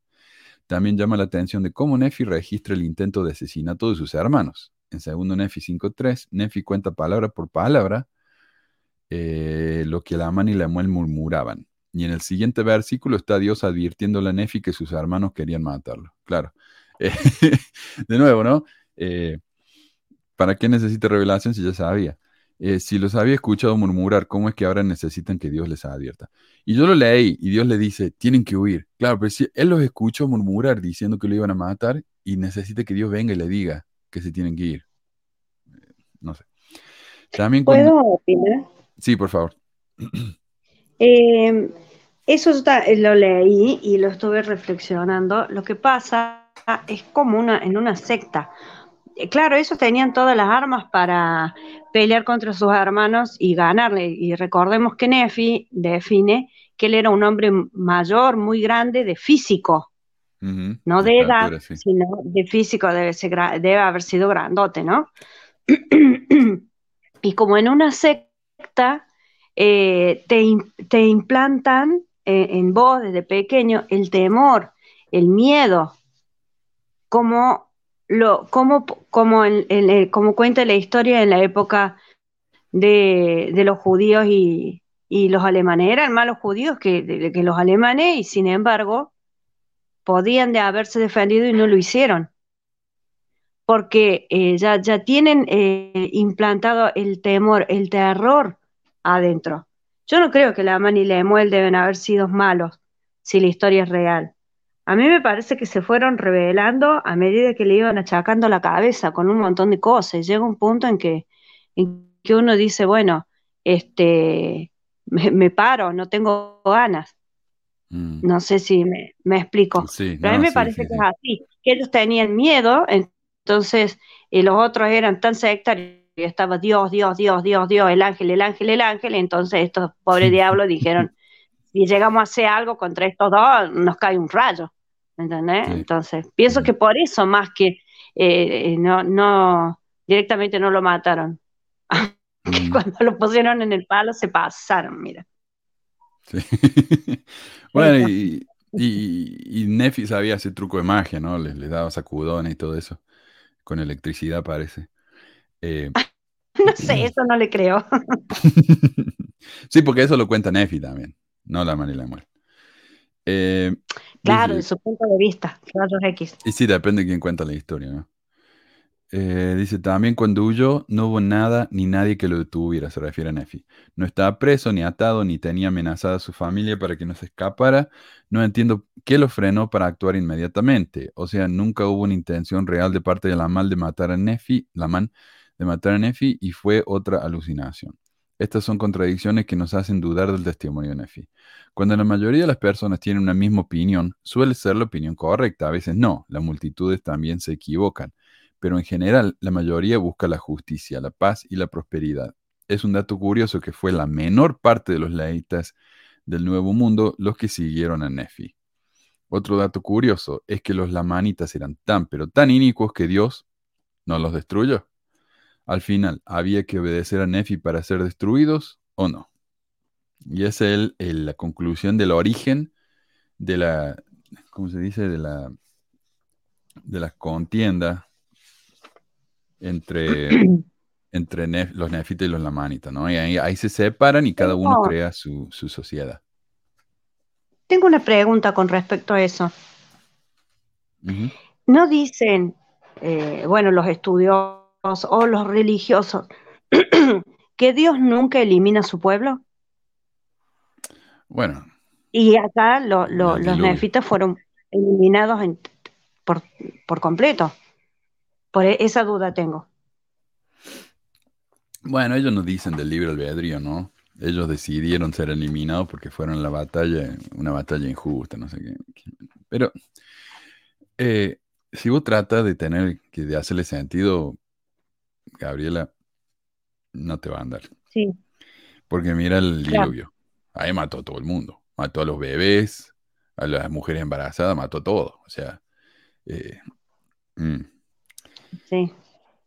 También llama la atención de cómo Nefi registra el intento de asesinato de sus hermanos. En segundo Nefi 5.3, Nefi cuenta palabra por palabra eh, lo que Lamán y Lemuel murmuraban. Y en el siguiente versículo está Dios advirtiéndole a Nefi que sus hermanos querían matarlo. Claro. Eh, de nuevo, ¿no? Eh, ¿Para qué necesita revelación si ya sabía? Eh, si los había escuchado murmurar, ¿cómo es que ahora necesitan que Dios les advierta? Y yo lo leí y Dios le dice, tienen que huir. Claro, pero si él los escuchó murmurar diciendo que lo iban a matar y necesita que Dios venga y le diga que se tienen que ir. No sé. También cuando... ¿Puedo opinar? Sí, por favor. Eh, eso está- lo leí y lo estuve reflexionando. Lo que pasa es como una, en una secta. Eh, Claro, esos tenían todas las armas para pelear contra sus hermanos y ganarle. Y recordemos que Nefi define que él era un hombre mayor, muy grande, de físico, no de de edad, sí. sino de físico, debe, ser debe haber sido grandote, ¿no? Y como en una secta eh, te, te implantan eh, en vos desde pequeño el temor, el miedo como, como, como, en- en- en- como cuenta la historia en la época de, de los judíos y, y los alemanes. Eran más los judíos que, que los alemanes y sin embargo podían de haberse defendido y no lo hicieron. Porque eh, ya, ya tienen eh, implantado el temor, el terror adentro. Yo no creo que Laman y Lemuel deben haber sido malos si la historia es real. A mí me parece que se fueron revelando a medida que le iban achacando la cabeza con un montón de cosas. Llega un punto en que, en que uno dice, bueno, este, me, me paro, no tengo ganas. Mm, No sé si me, me explico. Sí, Pero a mí me sí, parece sí, que es así, que ellos tenían miedo, entonces y los otros eran tan sectarios, y estaba Dios, Dios, Dios, Dios, Dios, el ángel, el ángel, el ángel, y entonces estos pobres diablos dijeron, si llegamos a hacer algo contra estos dos, nos cae un rayo, ¿entendés? Sí. Entonces, pienso que por eso más que eh, no, no, directamente no lo mataron. Que cuando lo pusieron en el palo se pasaron, mira. sí. Bueno, y, y, y Nefi sabía ese truco de magia, ¿no? Les, les daba sacudones y todo eso. Con electricidad, parece. Eh, No sé, eso no le creo. sí, porque eso lo cuenta Nefi también, no la de muerte. Eh, Claro, de su punto de vista, rayos X. y sí, depende de quién cuenta la historia, ¿no? Eh, dice, también cuando huyó no hubo nada ni nadie que lo detuviera, se refiere a Nefi. No estaba preso, ni atado, ni tenía amenazada a su familia para que no se escapara. No entiendo qué lo frenó para actuar inmediatamente. O sea, nunca hubo una intención real de parte de Laman de matar a Nefi, Lamán de matar a Nefi y fue otra alucinación. Estas son contradicciones que nos hacen dudar del testimonio de Nefi. Cuando la mayoría de las personas tienen una misma opinión, suele ser la opinión correcta, a veces no. Las multitudes también se equivocan pero en general la mayoría busca la justicia, la paz y la prosperidad. Es un dato curioso que fue la menor parte de los leitas del Nuevo Mundo los que siguieron a Nefi. Otro dato curioso es que los lamanitas eran tan pero tan inicuos que Dios no los destruyó. Al final, ¿había que obedecer a Nefi para ser destruidos o no? Y esa es el- el- la conclusión del origen de la, ¿cómo se dice? De la, de la contienda entre, entre nef- los nefitas y los lamanitas, ¿no? Y ahí, ahí se separan y cada uno crea su, su sociedad. tengo una pregunta con respecto a eso. ¿No dicen, eh, bueno, los estudiosos o los religiosos, que Dios nunca elimina a su pueblo? Bueno, Y acá lo- lo- los nefitas fueron eliminados en- por, por completo. Por e- esa duda tengo. Bueno, ellos nos dicen del libre albedrío, ¿no? Ellos decidieron ser eliminados porque fueron la batalla, una batalla injusta, no sé qué. Pero eh, si vos tratas de tener, que de hacerle sentido, Gabriela, no te va a andar. Sí, Porque mira el diluvio. Ahí mató a todo el mundo. Mató a los bebés, a las mujeres embarazadas, mató a todo. O sea, eh, mm, Sí,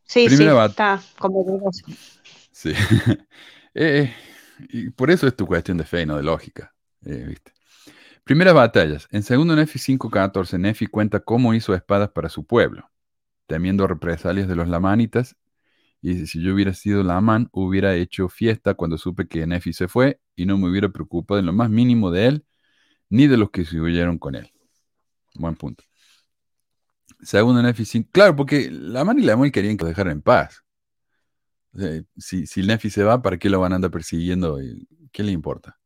sí, primera sí, está como dudoso. sí. Eh, y por eso es tu cuestión de fe, no de lógica. eh, ¿viste? Primeras batallas. En segundo Nefi 5.14, Nefi cuenta cómo hizo espadas para su pueblo, temiendo represalias de los lamanitas. Y si yo hubiera sido Lamán, hubiera hecho fiesta cuando supe que Nefi se fue y no me hubiera preocupado en lo más mínimo de él, ni de los que se huyeron con él. Buen punto. Segundo Nefi 5. Claro, porque Lamán y Lemuel querían que lo dejaran en paz. Si, si Nefi se va, ¿para qué lo van a andar persiguiendo? ¿Y ¿Qué le importa?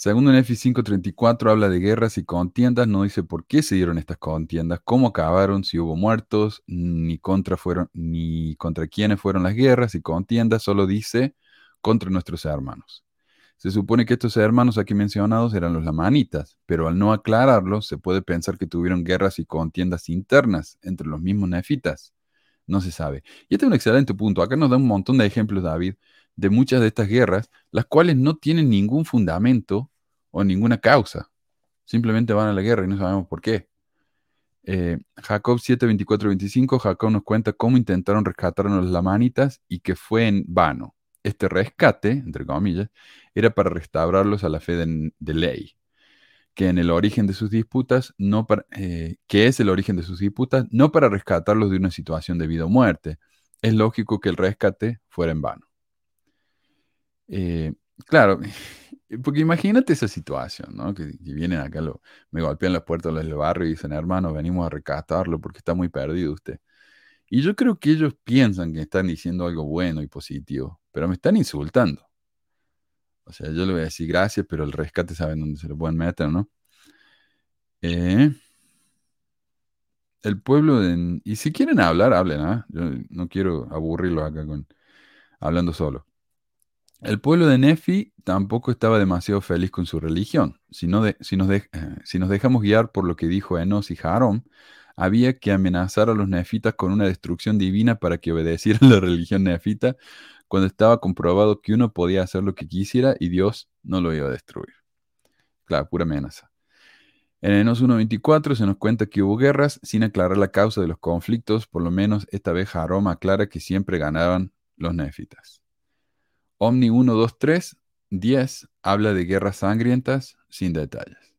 Segundo Nefi 5.34 habla de guerras y contiendas, no dice por qué se dieron estas contiendas, cómo acabaron, si hubo muertos, ni contra, fueron, ni contra quiénes fueron las guerras y contiendas, solo dice contra nuestros hermanos. Se supone que estos hermanos aquí mencionados eran los lamanitas, pero al no aclararlo, se puede pensar que tuvieron guerras y contiendas internas entre los mismos nefitas. No se sabe. Y este es un excelente punto. Acá nos da un montón de ejemplos, David, de muchas de estas guerras, las cuales no tienen ningún fundamento o ninguna causa. Simplemente van a la guerra y no sabemos por qué. Eh, Jacob 7, 24, 25, Jacob nos cuenta cómo intentaron rescatar a los lamanitas y que fue en vano. Este rescate, entre comillas, era para restaurarlos a la fe de, ley. que en el origen de sus disputas, no eh, que es el origen de sus disputas, no para rescatarlos de una situación de vida o muerte. Es lógico que el rescate fuera en vano. Eh, claro, porque imagínate esa situación, ¿no? Que, vienen acá, me golpean las puertas del barrio y dicen, hermano, venimos a rescatarlo porque está muy perdido usted. Y yo creo que ellos piensan que están diciendo algo bueno y positivo, pero me están insultando. O sea, yo le voy a decir gracias, pero el rescate saben dónde se lo pueden meter, ¿no? Eh, el pueblo de... Y si quieren hablar, hablen, ¿ah? Yo no quiero aburrirlos acá con hablando solo. El pueblo de Nefi tampoco estaba demasiado feliz con su religión. Si, no eh, si nos dejamos guiar por lo que dijo Enos y Jarom, había que amenazar a los nefitas con una destrucción divina para que obedecieran la religión nefita cuando estaba comprobado que uno podía hacer lo que quisiera y Dios no lo iba a destruir. Claro, pura amenaza. En Enos 1.24 se nos cuenta que hubo guerras sin aclarar la causa de los conflictos, por lo menos esta vez Jarom aclara que siempre ganaban los nefitas. Omni 1.2.3, 10 habla de guerras sangrientas sin detalles.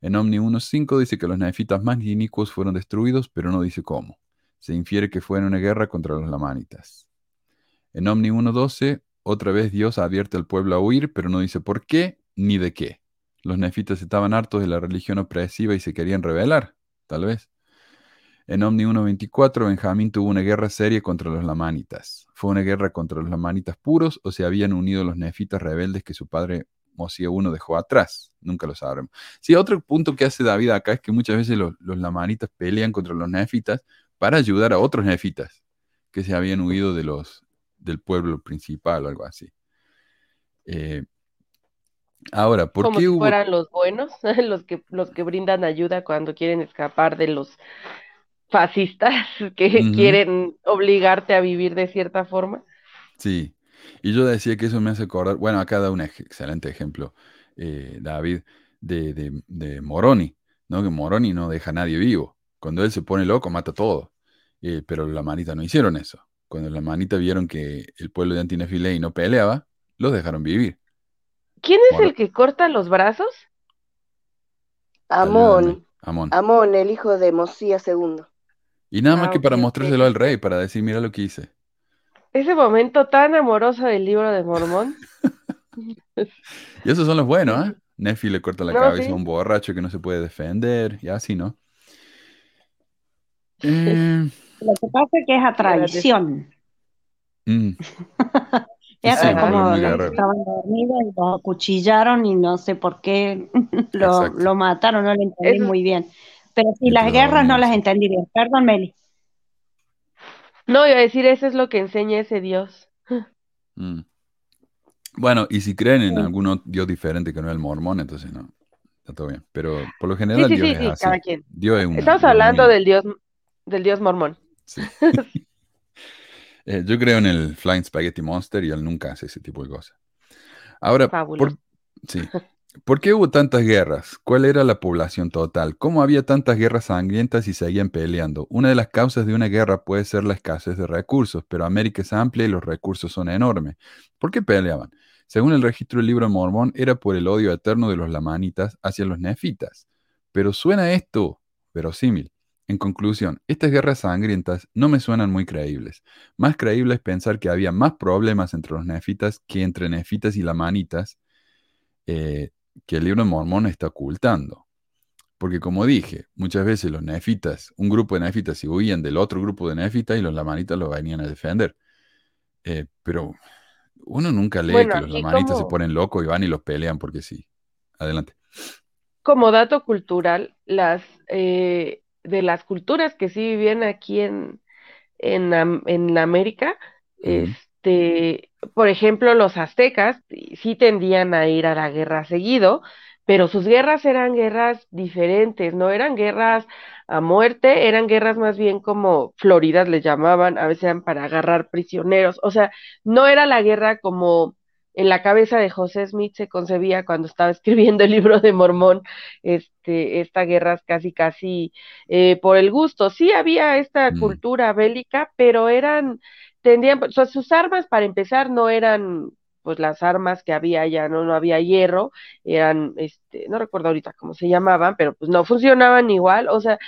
En Omni 1.5 dice que los nefitas más inicuos fueron destruidos, pero no dice cómo. Se infiere que fue en una guerra contra los lamanitas. En Omni 1.12, otra vez Dios advierte al pueblo a huir, pero no dice por qué ni de qué. Los nefitas estaban hartos de la religión opresiva y se querían rebelar, tal vez. En Omni 1.24, Benjamín tuvo una guerra seria contra los lamanitas. ¿Fue una guerra contra los lamanitas puros o se habían unido los nefitas rebeldes que su padre Mosía I dejó atrás? Nunca lo sabremos. Sí, otro punto que hace David acá es que muchas veces los, los lamanitas pelean contra los nefitas para ayudar a otros nefitas que se habían huido de los, del pueblo principal o algo así. Eh, ahora, ¿por Como qué si hubo... fueran los buenos, los que, los que brindan ayuda cuando quieren escapar de los fascistas que quieren obligarte a vivir de cierta forma. Sí, y yo decía que eso me hace acordar, bueno, acá da un excelente ejemplo, eh, David, de, de- de Moroni, ¿no? Que Moroni no deja a nadie vivo. Cuando él se pone loco, mata todo. Eh, pero la manita no hicieron eso. Cuando la manita vieron que el pueblo de Antinefilei no peleaba, los dejaron vivir. ¿Quién es el que corta los brazos? Amón, Amón. Amón, el hijo de Mosías II. Y nada más Ah, que para mostrárselo al rey, para decir, mira lo que hice. Ese momento tan amoroso del libro de Mormón. Y esos son los buenos, ¿ah? Nefi le corta la No, cabeza sí. a un borracho que no se puede defender, y así, ¿no? Eh, Lo que pasa es que es a traición. mm, Es sí, como estaban dormidos y lo acuchillaron y no sé por qué lo, mataron, no lo entendí Eso- muy bien. Pero Mientras las guerras no las entendí bien. Perdón, Meli. No, iba a decir, eso es lo que enseña ese Dios. Mm. Bueno, y si creen en Sí. algún ot- Dios diferente que no el mormón, entonces no, está todo bien. Pero por lo general sí, Dios sí, es sí, así. cada quien. Dios es un Estamos Dios hablando del Dios, del Dios mormón. sí. Eh, yo creo en el Flying Spaghetti Monster y él nunca hace ese tipo de cosas. Ahora, por, sí. ¿Por qué hubo tantas guerras? ¿Cuál era la población total? ¿Cómo había tantas guerras sangrientas y seguían peleando? Una de las causas de una guerra puede ser la escasez de recursos, pero América es amplia y los recursos son enormes. ¿Por qué peleaban? Según el registro del libro Mormón, era por el odio eterno de los lamanitas hacia los nefitas. Pero suena esto verosímil. En conclusión, estas guerras sangrientas no me suenan muy creíbles. Más creíble es pensar que había más problemas entre los nefitas que entre nefitas y lamanitas eh, que el libro de Mormón está ocultando. Porque como dije, muchas veces los nefitas, un grupo de nefitas se huían del otro grupo de nefitas y los lamanitas los venían a defender. Eh, pero uno nunca lee Bueno, que los lamanitas se como- ponen locos y van y los pelean porque sí. Adelante. Como dato cultural, las eh, de las culturas que sí vivían aquí en, en, en América, este, por ejemplo, los aztecas sí tendían a ir a la guerra seguido, pero sus guerras eran guerras diferentes, no eran guerras a muerte, eran guerras más bien como floridas le llamaban, a veces eran para agarrar prisioneros, o sea, no era la guerra como en la cabeza de José Smith se concebía cuando estaba escribiendo el libro de Mormón, este, esta guerra es casi casi eh, por el gusto. Sí había esta Mm. cultura bélica, pero eran, tendían, o sea, sus armas para empezar no eran pues las armas que había ya no, no había hierro, eran, este, no recuerdo ahorita cómo se llamaban, pero pues no funcionaban igual, o sea,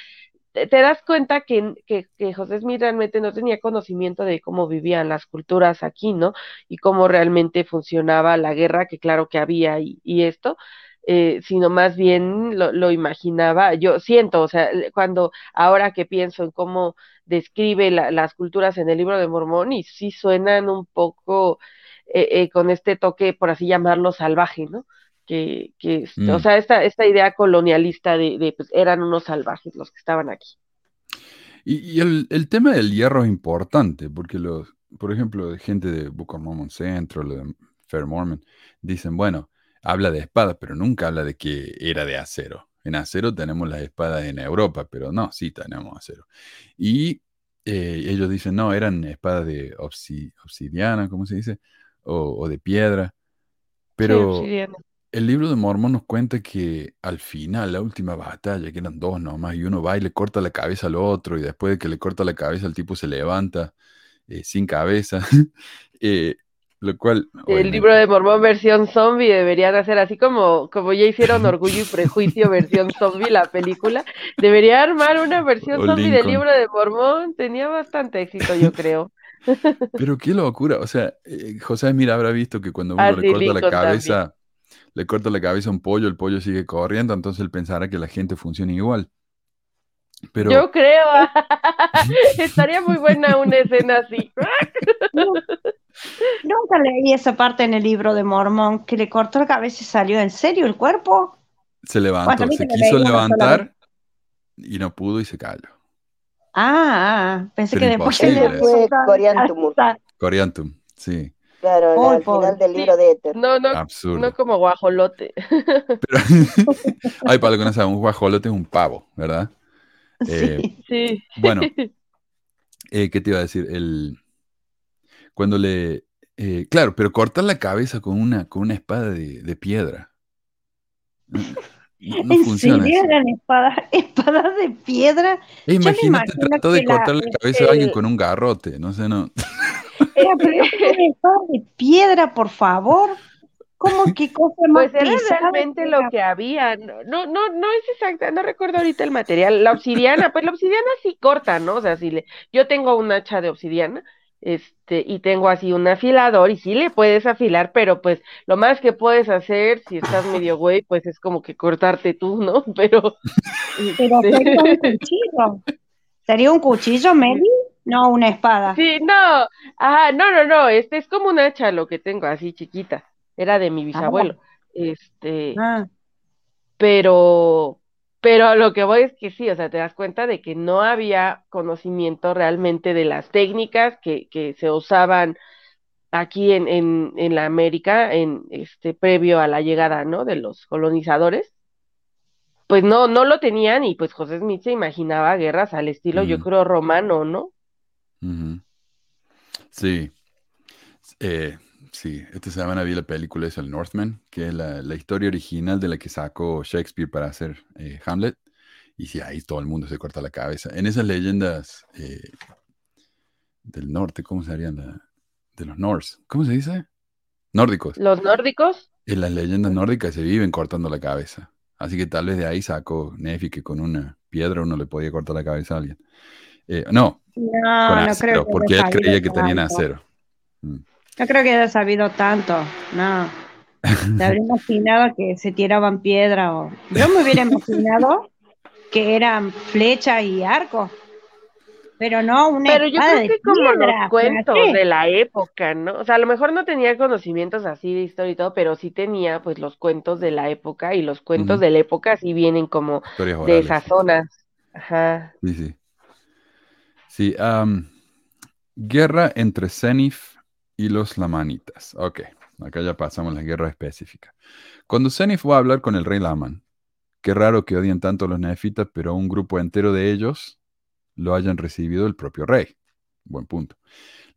te, das cuenta que, que, José Smith realmente no tenía conocimiento de cómo vivían las culturas aquí, ¿no? Y cómo realmente funcionaba la guerra, que claro que había y, y esto, eh, sino más bien lo, lo, imaginaba, yo siento, o sea, cuando ahora que pienso en cómo describe la, las culturas en el libro de Mormón, y sí suenan un poco eh, eh, con este toque, por así llamarlo, salvaje, ¿no? Que, que mm. o sea, esta, esta idea colonialista de, de, pues eran unos salvajes los que estaban aquí. Y, y el, el, tema del hierro es importante, porque los, por ejemplo, gente de Book of Mormon Central, de Fair Mormon, dicen, bueno, habla de espada, pero nunca habla de que era de acero. En acero tenemos las espadas en Europa, pero no, sí tenemos acero. Y eh, ellos dicen, no, eran espadas de obsi obsidiana, ¿cómo se dice? O, o de piedra. Pero sí, el libro de Mormón nos cuenta que al final, la última batalla, que eran dos nomás, y uno va y le corta la cabeza al otro, y después de que le corta la cabeza, el tipo se levanta eh, sin cabeza. eh, lo cual. El libro de Mormón versión zombie deberían hacer así como, como ya hicieron Orgullo y Prejuicio versión zombie, la película. Debería armar una versión zombie del libro de Mormón. Tenía bastante éxito, yo creo. Pero qué locura. O sea, eh, José Mira habrá visto que cuando uno ah, le corta la cabeza, también. Le corta la cabeza a un pollo, el pollo sigue corriendo, entonces él pensará que la gente funciona igual. Pero... Yo creo. Estaría muy buena una escena así. Nunca leí esa parte en el libro de Mormón, que le cortó la cabeza y salió en serio el cuerpo. Se levantó, bueno, se quiso levantar y no pudo y se cayó. Ah, pensé Pero que después le fue Coriantum. Coriantum, sí. Claro, oh, al final del libro de Éter. No, no, Absurdo. no como guajolote. Pero, ay, para lo que no saben, un guajolote es un pavo, ¿verdad? Eh, sí. Bueno, eh, ¿qué te iba a decir? El, cuando le... Eh, claro, pero cortar la cabeza con una, con una espada de, de piedra. No, no ¿En funciona serio eran espadas, espadas de piedra? E imagínate, trató de cortar la, la cabeza el... a alguien con un garrote, no sé, no. Era, pero de piedra, por favor. ¿Cómo qué cosa más Pues era realmente lo que había. No, no, no es exacta, no recuerdo ahorita el material. La obsidiana, pues la obsidiana sí corta, ¿no? O sea, si le, yo tengo un hacha de obsidiana, este, y tengo así un afilador, y sí le puedes afilar, pero pues lo más que puedes hacer, si estás medio güey, pues es como que cortarte tú, ¿no? Pero. Pero este... sería un cuchillo. ¿Sería un cuchillo, Meli? No, una espada. Sí, no, ajá, no, no, no, este es como un hacha lo que tengo, así chiquita era de mi bisabuelo. Ah. Este, ah. pero, pero lo que voy es que sí, o sea, te das cuenta de que no había conocimiento realmente de las técnicas que, que se usaban aquí en, en, en la América, en este previo a la llegada, ¿no? De los colonizadores. Pues no, no lo tenían, y pues José Smith se imaginaba guerras al estilo, mm. yo creo, romano, ¿no? Sí. Eh, Sí, esta semana vi la película es El Northman, que es la, la, historia original de la que sacó Shakespeare para hacer eh, Hamlet. Y sí, ahí todo el mundo se corta la cabeza. En esas leyendas eh, del norte, ¿cómo se harían? La, de los Norse, ¿cómo se dice? Nórdicos. ¿Los nórdicos? En las leyendas nórdicas se viven cortando la cabeza. Así que tal vez de ahí sacó Nefi que con una piedra uno le podía cortar la cabeza a alguien. Eh, no, no, con no creo que porque él creía que tenían acero. Mm. No creo que haya sabido tanto, no. Se habría imaginado que se tiraban piedra o... Yo me hubiera imaginado que eran flecha y arco. Pero no, una Pero yo creo que como piedra. los ¿para cuentos de la época, ¿no? O sea, a lo mejor no tenía conocimientos así de historia y todo, pero sí tenía pues los cuentos de la época y los cuentos de la época sí vienen como Historias de orales. esas zonas. Ajá. Sí, sí. Sí, guerra entre Zenith y los Lamanitas. Ok, acá ya pasamos la guerra específica. Cuando Zenith va a hablar con el rey Laman, qué raro que odien tanto a los nefitas, pero un grupo entero de ellos lo hayan recibido el propio rey. Buen punto.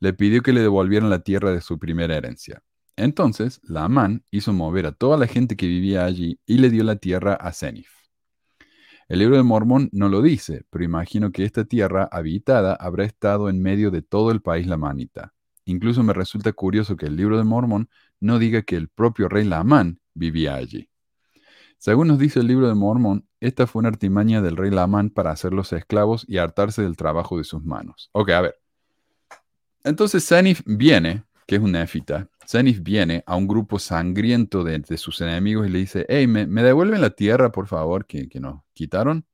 Le pidió que le devolvieran la tierra de su primera herencia. Entonces, Laman hizo mover a toda la gente que vivía allí y le dio la tierra a Zenith. El libro de Mormón no lo dice, pero imagino que esta tierra habitada habrá estado en medio de todo el país lamanita. Incluso me resulta curioso que el libro de Mormón no diga que el propio rey Lamán vivía allí. Según nos dice el libro de Mormón, esta fue una artimaña del rey Lamán para hacerlos esclavos y hartarse del trabajo de sus manos. Ok, a ver. Entonces Senif viene, que es un nefita, Senif viene a un grupo sangriento de, de sus enemigos y le dice, hey, ¿me, me devuelven la tierra, por favor, que, que nos quitaron?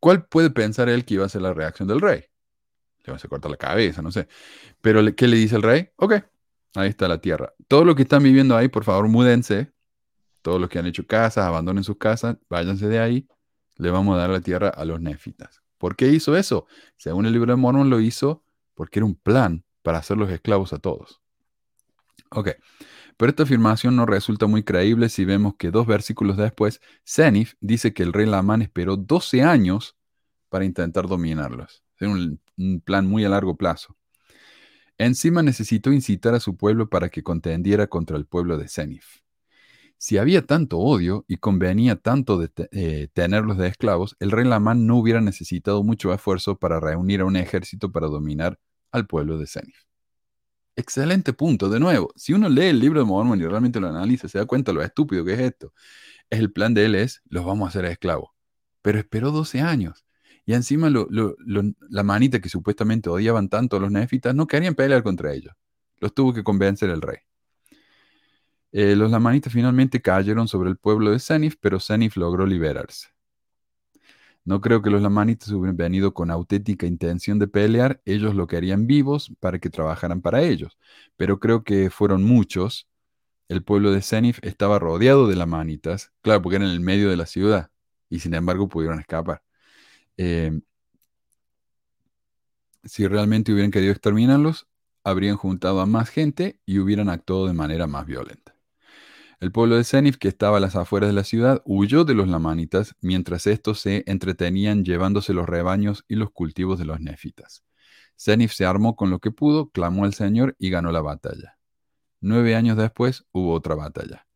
¿Cuál puede pensar él que iba a ser la reacción del rey? Le va a cortar la cabeza, no sé. Pero ¿qué le dice el rey? Ok, ahí está la tierra. Todo lo que están viviendo ahí, por favor, múdense. Todos los que han hecho casas, abandonen sus casas, váyanse de ahí. Le vamos a dar la tierra a los nefitas. ¿Por qué hizo eso? Según el libro de Mormon lo hizo porque era un plan para hacerlos esclavos a todos. Ok, pero esta afirmación no resulta muy creíble si vemos que dos versículos después, Senif dice que el rey Lamán esperó 12 años para intentar dominarlos. Era un, plan muy a largo plazo. Encima necesitó incitar a su pueblo para que contendiera contra el pueblo de Senif. Si había tanto odio y convenía tanto eh, tenerlos de esclavos, el rey Lamán no hubiera necesitado mucho esfuerzo para reunir a un ejército para dominar al pueblo de Senif. Excelente punto. De nuevo, si uno lee el libro de Mormon y realmente lo analiza, se da cuenta lo estúpido que es esto. Es el plan de él es, los vamos a hacer esclavos. Pero esperó 12 años. Y encima la manita que supuestamente odiaban tanto a los nefitas no querían pelear contra ellos. Los tuvo que convencer el rey. Eh, los lamanitas finalmente cayeron sobre el pueblo de Senif, pero Senif logró liberarse. No creo que los lamanitas hubieran venido con auténtica intención de pelear, ellos lo querían vivos para que trabajaran para ellos, pero creo que fueron muchos. El pueblo de Senif estaba rodeado de lamanitas, claro, porque era en el medio de la ciudad, y sin embargo pudieron escapar. Eh, si realmente hubieran querido exterminarlos, habrían juntado a más gente y hubieran actuado de manera más violenta. El pueblo de Senif, que estaba a las afueras de la ciudad, huyó de los lamanitas mientras estos se entretenían llevándose los rebaños y los cultivos de los nefitas. Senif se armó con lo que pudo, clamó al Señor y ganó la batalla. Nueve años después hubo otra batalla.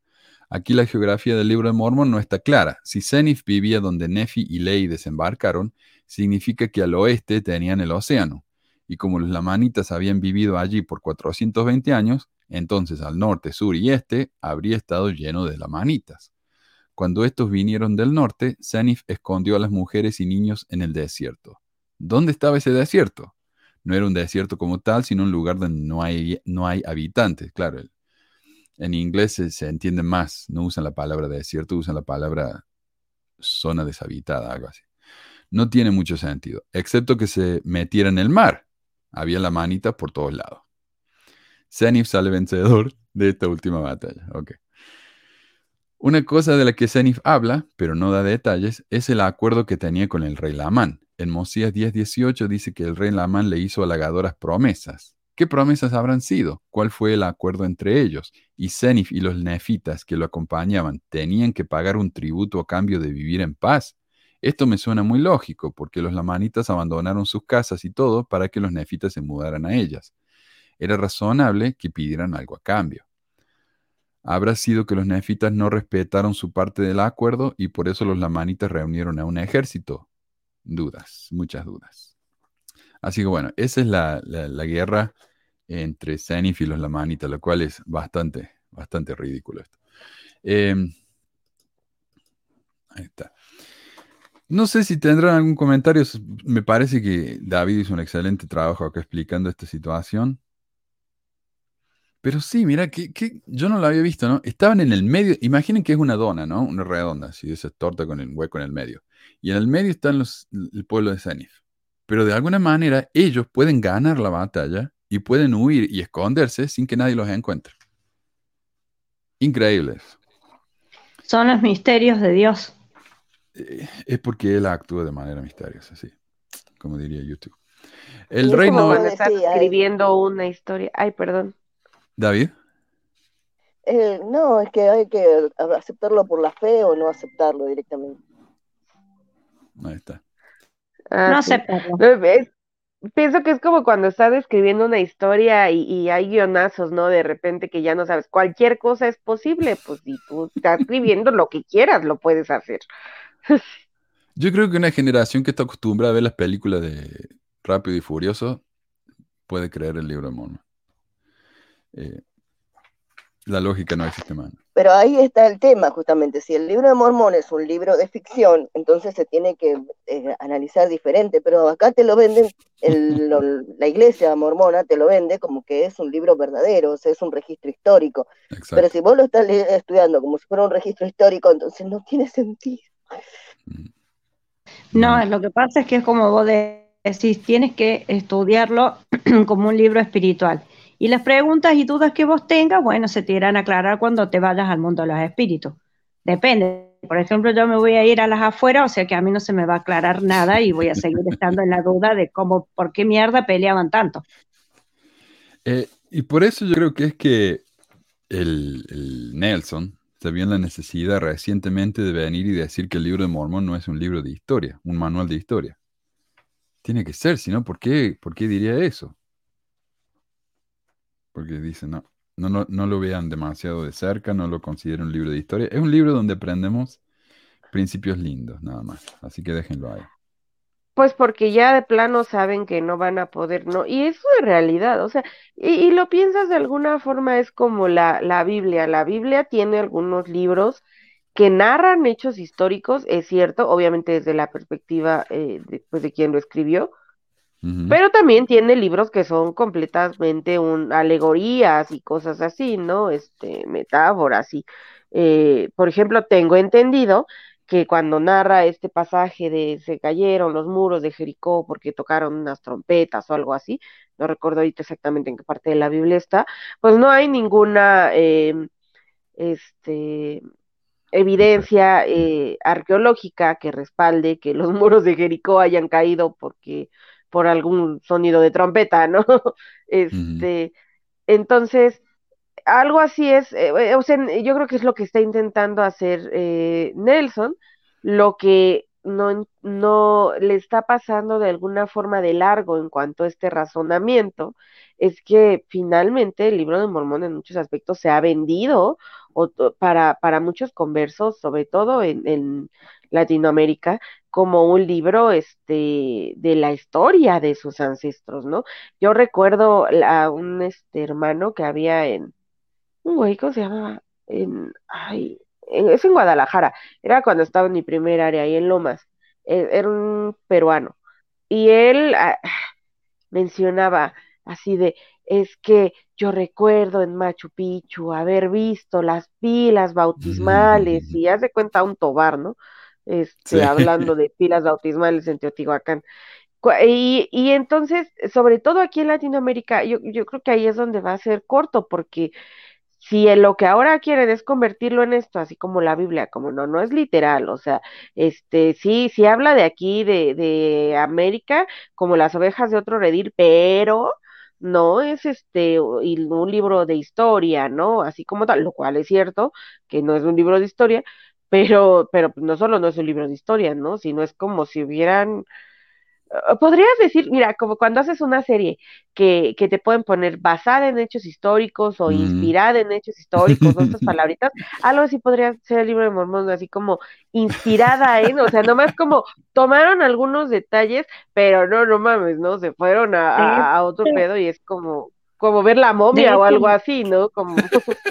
Aquí la geografía del libro de Mormon no está clara. Si Senif vivía donde Nefi y Lei desembarcaron, significa que al oeste tenían el océano. Y como los lamanitas habían vivido allí por 420 años, entonces al norte, sur y este habría estado lleno de lamanitas. Cuando estos vinieron del norte, Senif escondió a las mujeres y niños en el desierto. ¿Dónde estaba ese desierto? No era un desierto como tal, sino un lugar donde no hay, no hay habitantes. Claro, en inglés se, se entiende más, no usan la palabra desierto, usan la palabra zona deshabitada, algo así. No tiene mucho sentido, excepto que se metiera en el mar. Había lamanitas por todos lados. Senif sale vencedor de esta última batalla. Ok. Una cosa de la que Senif habla, pero no da detalles, es el acuerdo que tenía con el rey Lamán. En Mosías 10:18 dice que el rey Lamán le hizo halagadoras promesas. ¿Qué promesas habrán sido? ¿Cuál fue el acuerdo entre ellos? Y Senif y los nefitas que lo acompañaban tenían que pagar un tributo a cambio de vivir en paz. Esto me suena muy lógico, porque los lamanitas abandonaron sus casas y todo para que los nefitas se mudaran a ellas. Era razonable que pidieran algo a cambio. ¿Habrá sido que los nefitas no respetaron su parte del acuerdo y por eso los lamanitas reunieron a un ejército? Dudas, muchas dudas. Así que bueno, esa es la, la- guerra entre Senif y los lamanitas, lo cual es bastante, bastante ridículo esto. Em, ahí está. No sé si tendrán algún comentario. Me parece que David hizo un excelente trabajo acá explicando esta situación. Pero sí, mira, que, que yo no lo había visto, ¿no? Estaban en el medio, imaginen que es una dona, ¿no? Una redonda, así, esa torta con el hueco en el medio. Y en el medio están los, el pueblo de Senif. Pero de alguna manera ellos pueden ganar la batalla y pueden huir y esconderse sin que nadie los encuentre. Increíble eso. Son los misterios de Dios. Eh, Es porque él actúa de manera misteriosa, sí. Como diría YouTube. El es reino como de... Cuando estás decía, escribiendo una historia. Ay, perdón. David. eh, no, es que hay que aceptarlo por la fe o no aceptarlo directamente. Ahí está. Ah, No sí. aceptarlo. No, es- pienso que es como cuando estás escribiendo una historia y, y hay guionazos, ¿no? De repente que ya no sabes, cualquier cosa es posible, pues si tú estás escribiendo lo que quieras, lo puedes hacer. Yo creo que una generación que está acostumbrada a ver las películas de Rápido y Furioso puede creer el libro de Mormon. Eh, la lógica no existe más. Pero ahí está el tema, justamente. Si el libro de Mormón es un libro de ficción, entonces se tiene que eh, analizar diferente. Pero acá te lo venden, el- lo- la iglesia mormona te lo vende como que es un libro verdadero, o sea, es un registro histórico. Pero si vos lo estás estudiando como si fuera un registro histórico, entonces no tiene sentido. No, lo que pasa es que es como vos de- decís, tienes que estudiarlo como un libro espiritual. Y las preguntas y dudas que vos tengas, bueno, se te irán a aclarar cuando te vayas al mundo de los espíritus. Depende. Por ejemplo, yo me voy a ir a las afueras, o sea que a mí no se me va a aclarar nada y voy a seguir estando en la duda de cómo, por qué mierda peleaban tanto. Eh, y por eso yo creo que es que el, el Nelson se vio en la necesidad recientemente de venir y decir que el libro de Mormón no es un libro de historia, un manual de historia. Tiene que ser, si no, ¿por qué, por qué diría eso? Porque dice, no, no, no, no lo vean demasiado de cerca, no lo consideren un libro de historia. Es un libro donde aprendemos principios lindos, nada más. Así que déjenlo ahí. Pues porque ya de plano saben que no van a poder, ¿no? Y eso es realidad, o sea, y, y lo piensas de alguna forma, es como la, la Biblia. La Biblia tiene algunos libros que narran hechos históricos, es cierto, obviamente desde la perspectiva eh, de, pues, de quien lo escribió, Pero también tiene libros que son completamente un, alegorías y cosas así, ¿no? Este, metáforas y, eh, por ejemplo, tengo entendido que cuando narra este pasaje de se cayeron los muros de Jericó porque tocaron unas trompetas o algo así, no recuerdo ahorita exactamente en qué parte de la Biblia está, pues no hay ninguna, eh, este, evidencia eh, arqueológica que respalde que los muros de Jericó hayan caído porque por algún sonido de trompeta, ¿no? Este, entonces, algo así es, eh, eh, o sea, yo creo que es lo que está intentando hacer eh, Nelson, lo que no, no le está pasando de alguna forma de largo en cuanto a este razonamiento, es que finalmente el libro de Mormón en muchos aspectos se ha vendido o para, para muchos conversos, sobre todo en, Latinoamérica, como un libro este, de la historia de sus ancestros, ¿no? Yo recuerdo a un este, hermano que había en, un güey, ¿cómo se llamaba? En, ay, en- es en Guadalajara, era cuando estaba en mi primer área, ahí en Lomas, e- era un peruano, y él ah, mencionaba así de, es que yo recuerdo en Machu Picchu haber visto las pilas bautismales, y haz de cuenta un tobar, ¿no? Este, Sí. hablando de pilas bautismales en Teotihuacán. Y, y entonces, sobre todo aquí en Latinoamérica, yo, yo creo que ahí es donde va a ser corto, porque si en lo que ahora quieren es convertirlo en esto, así como la Biblia, como no, no es literal, o sea, este, sí, sí habla de aquí, de, de América, como las ovejas de otro redil, pero no es este, un libro de historia, ¿no? Así como tal, lo cual es cierto, que no es un libro de historia, pero, pero no solo no es un libro de historia, ¿no? Sino es como si hubieran Podrías decir, mira, como cuando haces una serie que, que te pueden poner basada en hechos históricos o Ujú. inspirada en hechos históricos o estas palabritas, algo así podría ser el libro de Mormón, así como inspirada en, o sea, nomás como tomaron algunos detalles, pero no, no mames, ¿no? Se fueron a, a- a otro pedo y es como, como ver la momia o algo así, ¿no? Como,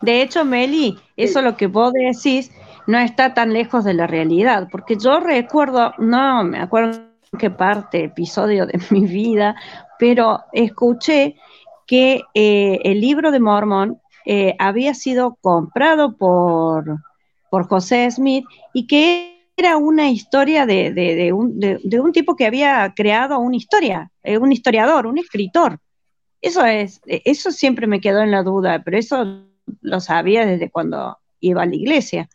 De hecho, Meli, eso lo que vos decís no está tan lejos de la realidad, porque yo recuerdo, no me acuerdo qué parte, episodio de mi vida, pero escuché que eh, el libro de Mormón eh, había sido comprado por, por José Smith y que era una historia de, de- un, de- un tipo que había creado una historia, eh, un historiador, un escritor. Eso es, eso siempre me quedó en la duda, pero eso lo sabía desde cuando iba a la iglesia.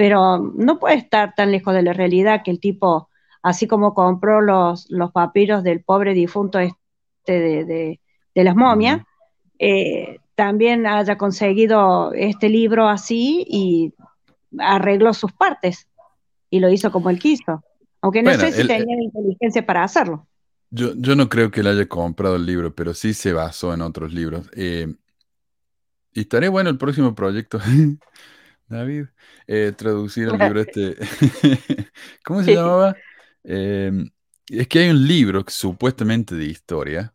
Pero no puede estar tan lejos de la realidad que el tipo, así como compró los, los papiros del pobre difunto este de, de- de las momias, eh, también haya conseguido este libro así y arregló sus partes y lo hizo como él quiso. Aunque no Bueno, sé si él- tenía inteligencia para hacerlo. Yo, yo no creo que él haya comprado el libro, pero sí se basó en otros libros. Eh, y estaría bueno el próximo proyecto, David, eh, traducir el libro este. ¿Cómo se llamaba? Eh, es que hay un libro supuestamente de historia,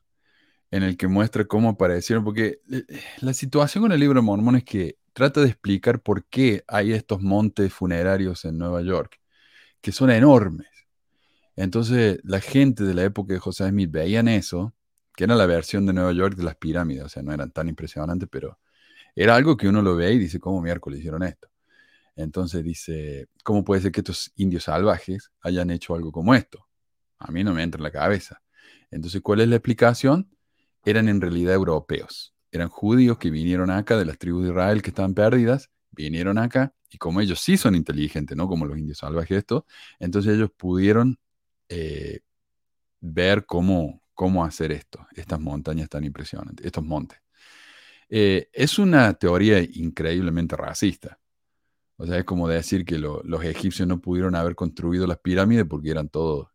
en el que muestra cómo aparecieron, porque eh, la situación con el libro de Mormón es que trata de explicar por qué hay estos montes funerarios en Nueva York, que son enormes. Entonces, la gente de la época de José Smith veían eso, que era la versión de Nueva York de las pirámides, o sea, no eran tan impresionantes, pero era algo que uno lo ve y dice, ¿cómo miércoles hicieron esto? Entonces dice, ¿cómo puede ser que estos indios salvajes hayan hecho algo como esto? A mí no me entra en la cabeza. Entonces, ¿cuál es la explicación? Eran en realidad europeos. Eran judíos que vinieron acá de las tribus de Israel que estaban perdidas, vinieron acá y como ellos sí son inteligentes, no como los indios salvajes estos, entonces ellos pudieron eh, ver cómo, cómo hacer esto, estas montañas tan impresionantes, estos montes. Eh, es una teoría increíblemente racista. O sea, es como decir que lo- los egipcios no pudieron haber construido las pirámides porque eran todos,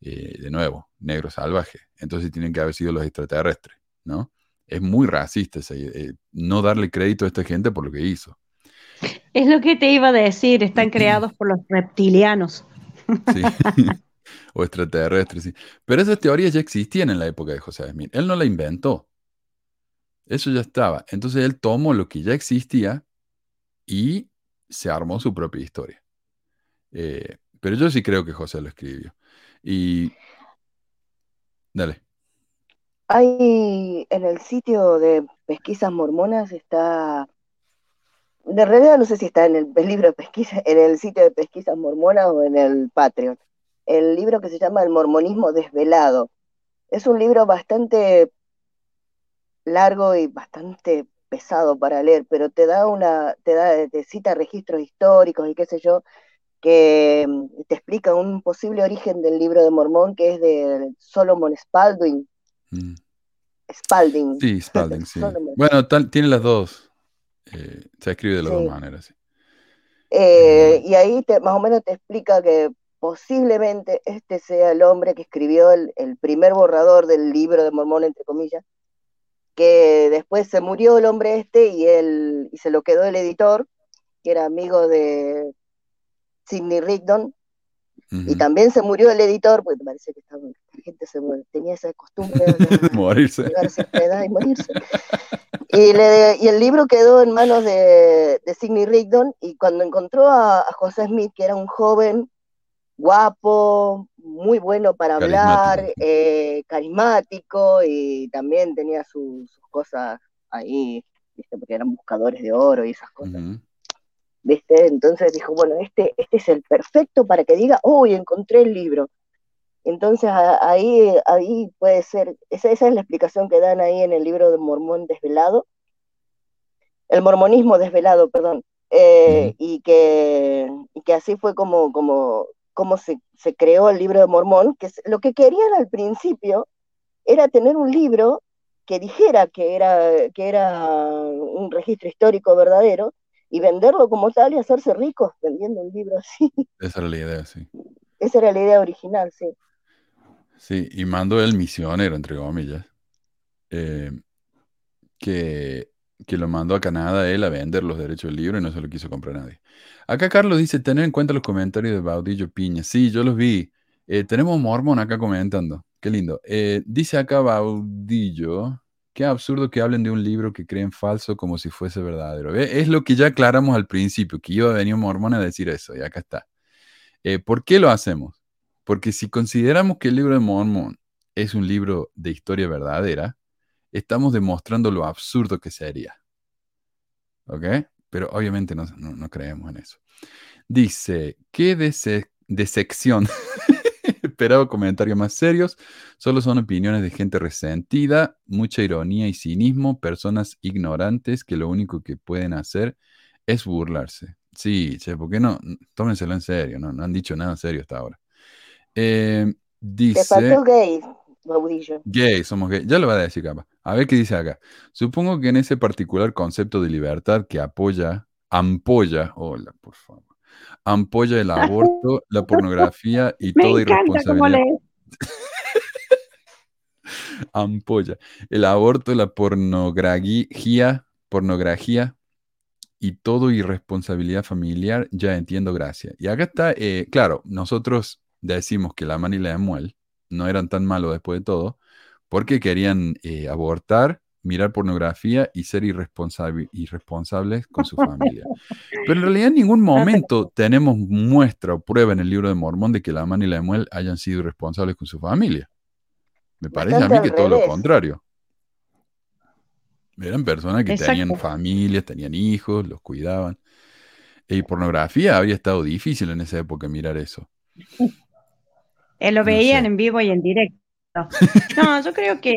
eh, de nuevo, negros salvajes. Entonces tienen que haber sido los extraterrestres, ¿no? Es muy racista ese, eh, no darle crédito a esta gente por lo que hizo. Es lo que te iba a decir, están creados por los reptilianos. Sí. o extraterrestres, sí. Pero esas teorías ya existían en la época de José Smith. Él no la inventó. Eso ya estaba. Entonces él tomó lo que ya existía y se armó su propia historia. Eh, pero yo sí creo que José lo escribió. Y... Dale. Hay en el sitio de pesquisas mormonas está, de realidad no sé si está en el, libro de pesquisa, en el sitio de pesquisas mormonas o en el Patreon, el libro que se llama El mormonismo desvelado. Es un libro bastante largo y bastante pesado para leer, pero te da una, te da, te cita registros históricos y qué sé yo, que mm, te explica un posible origen del libro de Mormón que es de Solomon Spalding. Mm. Spalding. Sí, Spalding, sí. Solomon. Bueno, tal- tiene las dos. Eh, se escribe de las Sí. dos maneras. sí. Eh, y ahí te, más o menos te explica que posiblemente este sea el hombre que escribió el, el primer borrador del libro de Mormón, entre comillas, que después se murió el hombre este y, él, y se lo quedó el editor, que era amigo de Sidney Rigdon, y también se murió el editor, porque parece que estaba- la gente se muere, tenía esa costumbre de Morirse. y morirse. Y, le- y el libro quedó en manos de, de Sidney Rigdon, y cuando encontró a, a José Smith, que era un joven guapo, muy bueno para hablar, Carismático. eh, carismático, y también tenía su- sus cosas ahí, ¿viste? porque eran buscadores de oro y esas cosas. ¿viste? Entonces dijo, bueno, este, este es el perfecto para que diga, uy, encontré el libro. Entonces a- ahí, ahí puede ser, esa, esa es la explicación que dan ahí en el libro de Mormón desvelado, el mormonismo desvelado, perdón, eh, y, que, y que así fue como, como, como se, se creó el libro de Mormón, que es- lo que querían al principio era tener un libro que dijera que era, que era un registro histórico verdadero y venderlo como tal y hacerse ricos vendiendo un libro así. Esa era la idea, sí. Esa era la idea original, sí. Sí, y mandó el misionero, entre comillas, eh, que, que lo mandó a Canadá él a vender los derechos del libro y no se lo quiso comprar nadie. Acá Carlos dice, tener en cuenta los comentarios de Baudillo Piña. Sí, yo los vi. Eh, tenemos Mormon acá comentando. Qué lindo. Eh, dice acá Baudillo, qué absurdo que hablen de un libro que creen falso como si fuese verdadero. ¿Ve? Es lo que ya aclaramos al principio, que iba a venir un mormón a decir eso, y acá está. Eh, ¿por qué lo hacemos? Porque si consideramos que el libro de Mormón es un libro de historia verdadera, estamos demostrando lo absurdo que sería. ¿Ok? Pero obviamente no, no- no creemos en eso. Dice, ¿qué dese- desección? Esperaba comentarios más serios. Solo son opiniones de gente resentida, mucha ironía y cinismo, personas ignorantes que lo único que pueden hacer es burlarse. Sí, che, ¿por qué no? Tómenselo en serio, no, no han dicho nada serio hasta ahora. Eh, dice... faltó gay, Baudillo. Gay, somos gay. Ya lo va a decir capaz. A ver qué dice acá. Supongo que en ese particular concepto de libertad que apoya, ampolla, hola, por favor, ampolla el aborto, la pornografía y Me toda irresponsabilidad. Ampolla. El aborto, la pornografía, pornografía y todo irresponsabilidad familiar, ya entiendo, gracias. Y acá está, eh, claro, nosotros decimos que la man y la Emuel no eran tan malos después de todo, porque querían eh, abortar, mirar pornografía y ser irresponsables con su familia. Pero en realidad en ningún momento tenemos muestra o prueba en el libro de Mormón de que Lamán y Lemuel hayan sido irresponsables con su familia. Me parece a mí que todo lo contrario. Eran personas que tenían familias, tenían hijos, los cuidaban. Y pornografía había estado difícil en esa época mirar eso. Eh, lo No veían sé. en vivo y en directo. No, yo creo que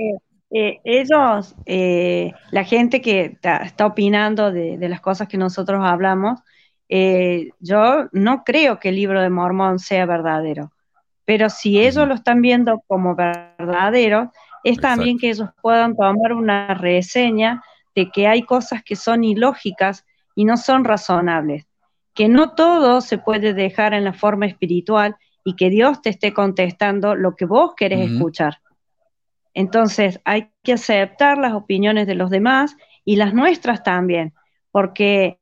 eh, ellos, eh, la gente que está opinando de, de las cosas que nosotros hablamos, eh, yo no creo que el libro de Mormón sea verdadero, pero si ellos lo están viendo como verdadero, es también que ellos puedan tomar una reseña de que hay cosas que son ilógicas y no son razonables, que no todo se puede dejar en la forma espiritual y que Dios te esté contestando lo que vos querés escuchar. Entonces hay que aceptar las opiniones de los demás y las nuestras también, porque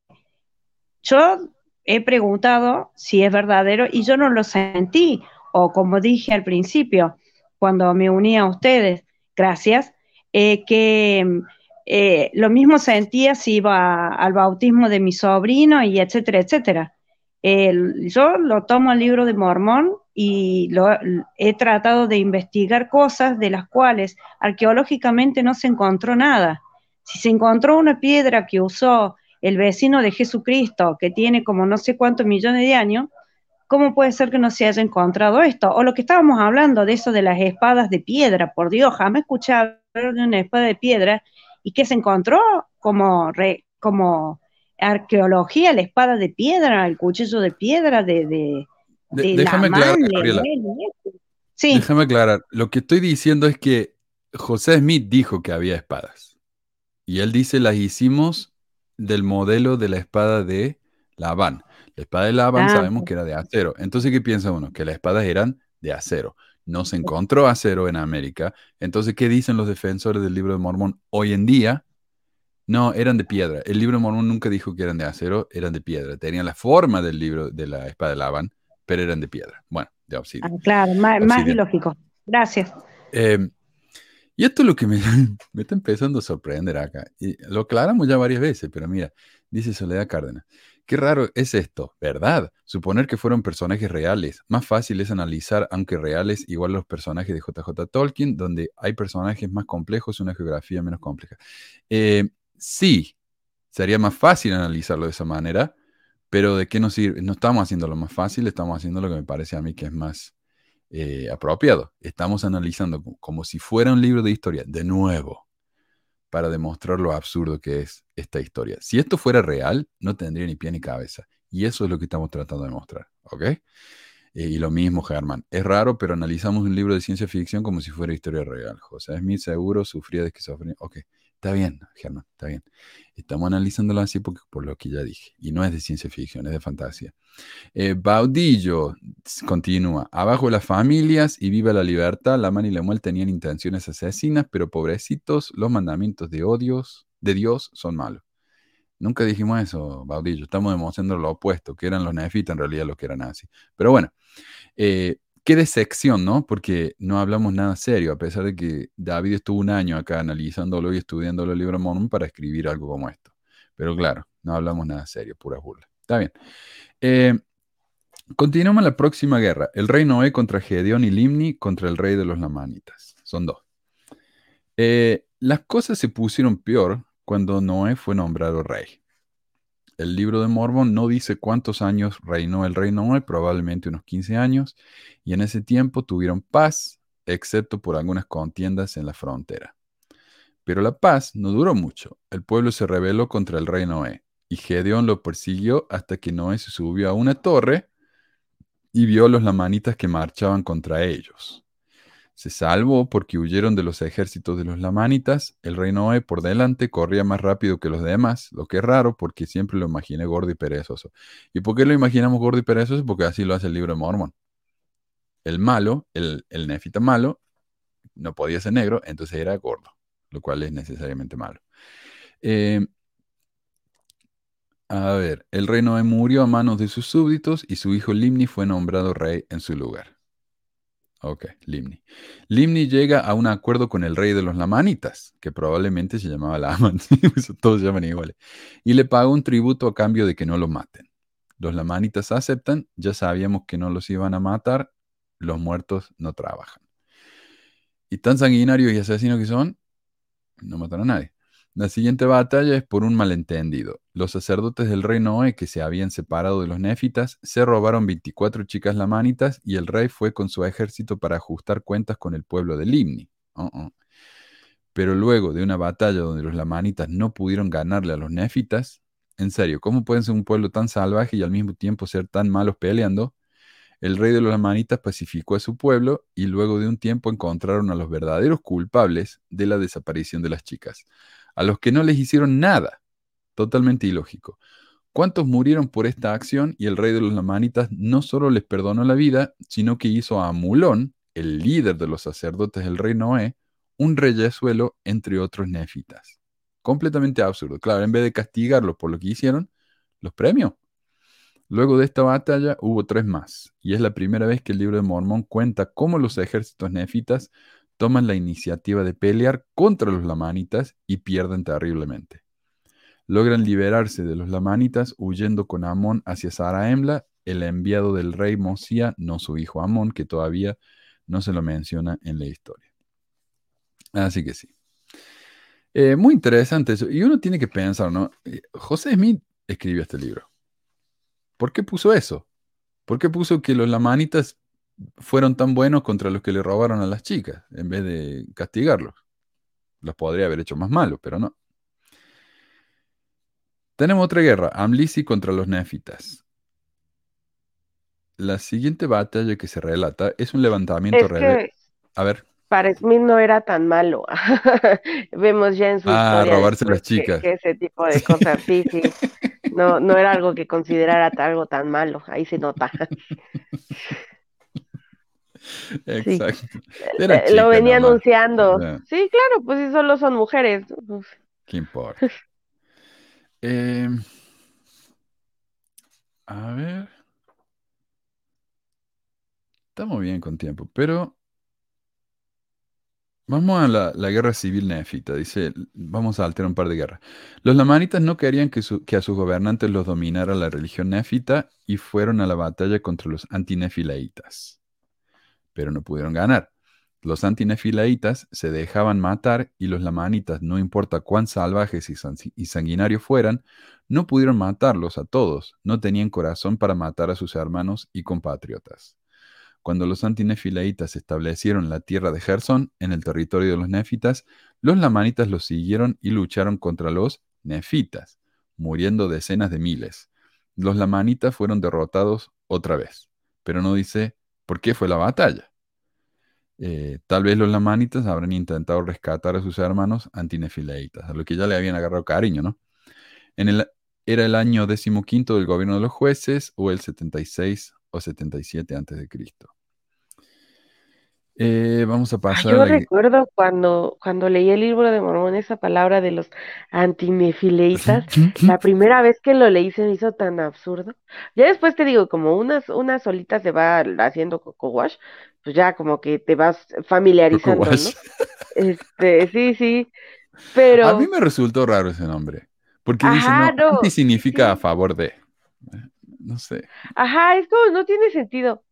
yo he preguntado si es verdadero y yo no lo sentí, o como dije al principio, cuando me uní a ustedes, gracias, eh, que eh, lo mismo sentía si iba al bautismo de mi sobrino y etcétera, etcétera. El- yo lo tomo al libro de Mormón y lo, he tratado de investigar cosas de las cuales arqueológicamente no se encontró nada. Si se encontró una piedra que usó el vecino de Jesucristo, que tiene como no sé cuántos millones de años, ¿cómo puede ser que no se haya encontrado esto? O lo que estábamos hablando de eso de las espadas de piedra, por Dios, jamás escuché hablar de una espada de piedra y que se encontró como, re- como arqueología, la espada de piedra, el cuchillo de piedra de, de, De- de déjame aclarar, Gabriela. Sí, Déjame aclarar. Lo que estoy diciendo es que José Smith dijo que había espadas. Y él dice, las hicimos del modelo de la espada de Labán. La espada de Labán Ah, sabemos que era de acero. Entonces, ¿qué piensa uno? Que las espadas eran de acero. No se encontró acero en América. Entonces, ¿qué dicen los defensores del libro de Mormón hoy en día? No, eran de piedra. El libro Mormón nunca dijo que eran de acero, eran de piedra. Tenían la forma del libro de la espada de Labán, pero eran de piedra. Bueno, de ah, obsidiana. claro, más, más Obsidiana. ilógico. Gracias. Eh, y esto es lo que me, me está empezando a sorprender acá. Y lo aclaramos ya varias veces, pero mira, dice Soledad Cárdenas. Qué raro es esto, ¿verdad? Suponer que fueron personajes reales. Más fácil es analizar, aunque reales, igual los personajes de JJ Tolkien, donde hay personajes más complejos y una geografía menos compleja. Eh, sí, sería más fácil analizarlo de esa manera, pero ¿de qué nos sirve? No estamos haciendo lo más fácil, estamos haciendo lo que me parece a mí que es más eh, apropiado. Estamos analizando co- como si fuera un libro de historia, de nuevo, para demostrar lo absurdo que es esta historia. Si esto fuera real, no tendría ni pie ni cabeza. Y eso es lo que estamos tratando de mostrar, ¿ok? Eh, y lo mismo, Germán. Es raro, pero analizamos un libro de ciencia ficción como si fuera historia real. José Smith seguro sufría de esquizofrenia. Ok, está bien, Germán, está bien. Estamos analizándolo así porque, por lo que ya dije. Y no es de ciencia ficción, es de fantasía. Eh, Baudillo continúa. Abajo las familias y viva la libertad. Laman y Lemuel tenían intenciones asesinas, pero pobrecitos, los mandamientos de odios de Dios son malos. Nunca dijimos eso, Baudillo. Estamos demostrando lo opuesto, que eran los nefitas en realidad los que eran así. Pero bueno, eh, qué decepción, ¿no? Porque no hablamos nada serio, a pesar de que David estuvo un año acá analizándolo y estudiándolo el libro de Mormón para escribir algo como esto. Pero claro, no hablamos nada serio, pura burla. Está bien. Eh, continuamos la próxima guerra. El rey Noé contra Gedeón y Limni contra el rey de los Lamanitas. Son dos. Eh, las cosas se pusieron peor cuando Noé fue nombrado rey. El libro de Mormón no dice cuántos años reinó el rey Noé, probablemente unos 15 años, y en ese tiempo tuvieron paz, excepto por algunas contiendas en la frontera. Pero la paz no duró mucho. El pueblo se rebeló contra el rey Noé, y Gedeón lo persiguió hasta que Noé se subió a una torre y vio los lamanitas que marchaban contra ellos. Se salvó porque huyeron de los ejércitos de los lamanitas. El rey Noé por delante corría más rápido que los demás, lo que es raro porque siempre lo imaginé gordo y perezoso. ¿Y por qué lo imaginamos gordo y perezoso? Porque así lo hace el libro de Mormón. El malo, el, nefita malo, no podía ser negro, entonces era gordo, lo cual es necesariamente malo. Eh, a ver, el rey Noé murió a manos de sus súbditos y su hijo Limni fue nombrado rey en su lugar. Ok, Limni. Limni llega a un acuerdo con el rey de los lamanitas, que probablemente se llamaba Laman, todos se llaman iguales, y le paga un tributo a cambio de que no lo maten. Los lamanitas aceptan, ya sabíamos que no los iban a matar, los muertos no trabajan. Y tan sanguinarios y asesinos que son, no matan a nadie. La siguiente batalla es por un malentendido. Los sacerdotes del rey Noé, que se habían separado de los nefitas, se robaron 24 chicas lamanitas y el rey fue con su ejército para ajustar cuentas con el pueblo de Limni. Uh-uh. Pero luego de una batalla donde los lamanitas no pudieron ganarle a los nefitas, en serio, ¿cómo pueden ser un pueblo tan salvaje y al mismo tiempo ser tan malos peleando? El rey de los lamanitas pacificó a su pueblo y luego de un tiempo encontraron a los verdaderos culpables de la desaparición de las chicas a los que no les hicieron nada. Totalmente ilógico. ¿Cuántos murieron por esta acción? Y el rey de los lamanitas no solo les perdonó la vida, sino que hizo a Mulón, el líder de los sacerdotes del rey Noé, un reyesuelo entre otros nefitas. Completamente absurdo. Claro, en vez de castigarlos por lo que hicieron, los premios. Luego de esta batalla hubo tres más, y es la primera vez que el libro de Mormón cuenta cómo los ejércitos nefitas toman la iniciativa de pelear contra los lamanitas y pierden terriblemente. Logran liberarse de los lamanitas huyendo con Amón hacia Saraemla, el enviado del rey Mosía, no su hijo Amón, que todavía no se lo menciona en la historia. Así que sí. Eh, muy interesante eso. Y uno tiene que pensar, ¿no? Eh, José Smith escribió este libro. ¿Por qué puso eso? ¿Por qué puso que los lamanitas fueron tan buenos contra los que le robaron a las chicas, en vez de castigarlos. Los podría haber hecho más malos, pero no. Tenemos otra guerra, Amlisi contra los nefitas. La siguiente batalla que se relata es un levantamiento rebelde. A ver. Para Smith no era tan malo. Vemos ya en su ah, historia robarse las chicas. Que, ese tipo de cosas, sí, sí. No, no era algo que considerara algo tan malo. Ahí se nota. Exacto. Eh, lo venía anunciando. Sí, claro, pues si solo son mujeres. Pues. ¿Qué importa? Eh, a ver. Estamos bien con tiempo, pero Vamos a la, guerra civil nefita. Dice, vamos a alterar un par de guerras. Los lamanitas no querían que, que, a sus gobernantes los dominara la religión nefita y fueron a la batalla contra los antinefileitas pero no pudieron ganar. Los antinefilaitas se dejaban matar y los lamanitas, no importa cuán salvajes y sanguinarios fueran, no pudieron matarlos a todos, no tenían corazón para matar a sus hermanos y compatriotas. Cuando los antinefilaitas establecieron la tierra de Gersón en el territorio de los nefitas, los lamanitas los siguieron y lucharon contra los nefitas, muriendo decenas de miles. Los lamanitas fueron derrotados otra vez, pero no dice ¿Por qué fue la batalla? Eh, tal vez los lamanitas habrán intentado rescatar a sus hermanos antinefileitas, a lo que ya le habían agarrado cariño, ¿no? Era el año decimoquinto del gobierno de los jueces o el 76 o 77 antes de Cristo. Eh, vamos a pasar. Yo recuerdo cuando, cuando leí el libro de Mormón, esa palabra de los antinefileitas, la primera vez que lo leí se me hizo tan absurdo. Ya después te digo, como unas, una solita se va haciendo coco wash, pues ya como que te vas familiarizando, ¿no? Este, sí, sí. Pero. A mí me resultó raro ese nombre. Porque dice, no, significa a favor de. No sé. Ajá, es como, no tiene sentido.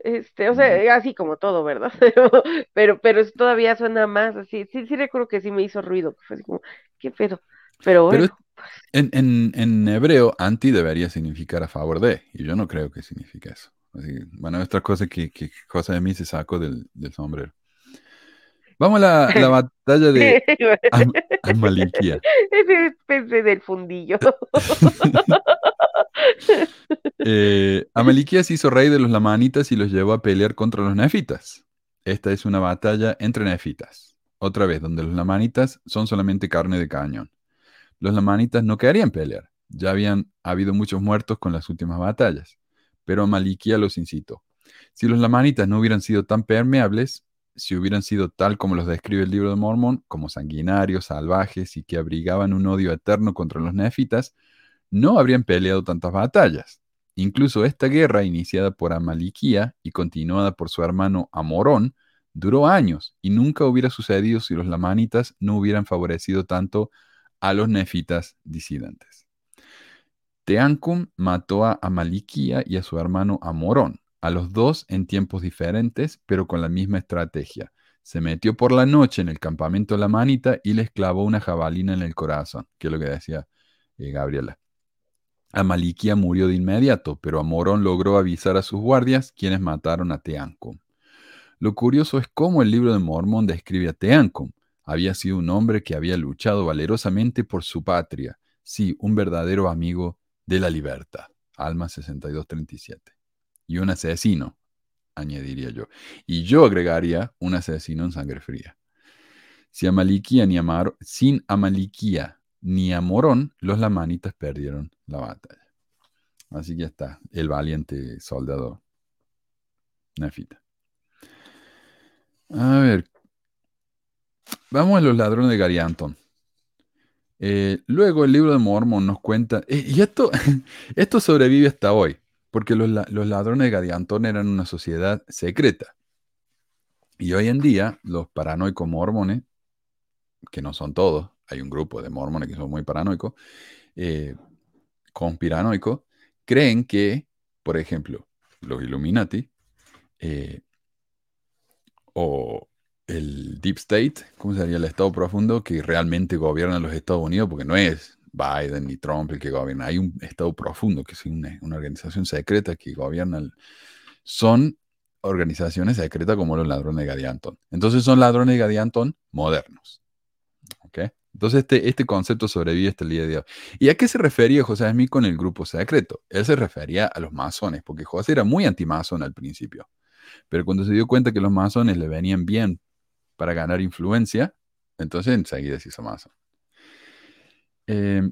Este, o sea, así como todo, ¿verdad? pero, pero todavía suena más así. Sí, sí recuerdo que sí me hizo ruido, fue así como, qué pedo. Pero bueno. Pues en, en, en, hebreo, anti debería significar a favor de, y yo no creo que signifique eso. Así, bueno, otra cosa que, que cosa de mí se sacó del, del sombrero. Vamos a la, la batalla de Am Amaliquía. Pensé del fundillo. eh, Amaliquías hizo rey de los lamanitas y los llevó a pelear contra los nefitas. Esta es una batalla entre nefitas. Otra vez, donde los lamanitas son solamente carne de cañón. Los lamanitas no querían pelear. Ya habían habido muchos muertos con las últimas batallas. Pero Amaliquía los incitó. Si los lamanitas no hubieran sido tan permeables, si hubieran sido tal como los describe el libro de Mormón, como sanguinarios, salvajes y que abrigaban un odio eterno contra los nefitas, no habrían peleado tantas batallas. Incluso esta guerra, iniciada por Amaliquía y continuada por su hermano Amorón, duró años y nunca hubiera sucedido si los lamanitas no hubieran favorecido tanto a los nefitas disidentes. Teancum mató a Amaliquía y a su hermano Amorón, a los dos en tiempos diferentes, pero con la misma estrategia. Se metió por la noche en el campamento lamanita y les clavó una jabalina en el corazón, que es lo que decía eh, Gabriela. Amaliquía murió de inmediato, pero Amorón logró avisar a sus guardias, quienes mataron a Teancum. Lo curioso es cómo el libro de Mormón describe a Teancum. Había sido un hombre que había luchado valerosamente por su patria, sí, un verdadero amigo de la libertad. Alma 6237. Y un asesino, añadiría yo. Y yo agregaría un asesino en sangre fría. Si Amaliquía ni Amar, sin Amaliquía ni Amorón, los lamanitas perdieron la batalla. Así que está, el valiente soldado Nefita. A ver, vamos a los ladrones de Garianton. Eh, luego el libro de Mormon nos cuenta, eh, y esto, esto sobrevive hasta hoy, porque los, ladrones de Garianton eran una sociedad secreta. Y hoy en día los paranoicos mormones, que no son todos, hay un grupo de mormones que son muy paranoicos, eh, conspiranoicos, creen que, por ejemplo, los Illuminati eh, o el Deep State, ¿cómo sería el Estado profundo que realmente gobierna los Estados Unidos? Porque no es Biden ni Trump el que gobierna, hay un Estado profundo que es una, organización secreta que gobierna. son organizaciones secretas como los ladrones de Gadianton. Entonces son ladrones de Gadianton modernos. ¿Ok? Entonces este, este concepto sobrevive hasta el día de hoy. ¿Y a qué se refería José Smith con el grupo secreto? Él se refería a los masones, porque José era muy antimazón al principio. Pero cuando se dio cuenta que los masones le venían bien para ganar influencia, entonces enseguida se hizo masón. Eh,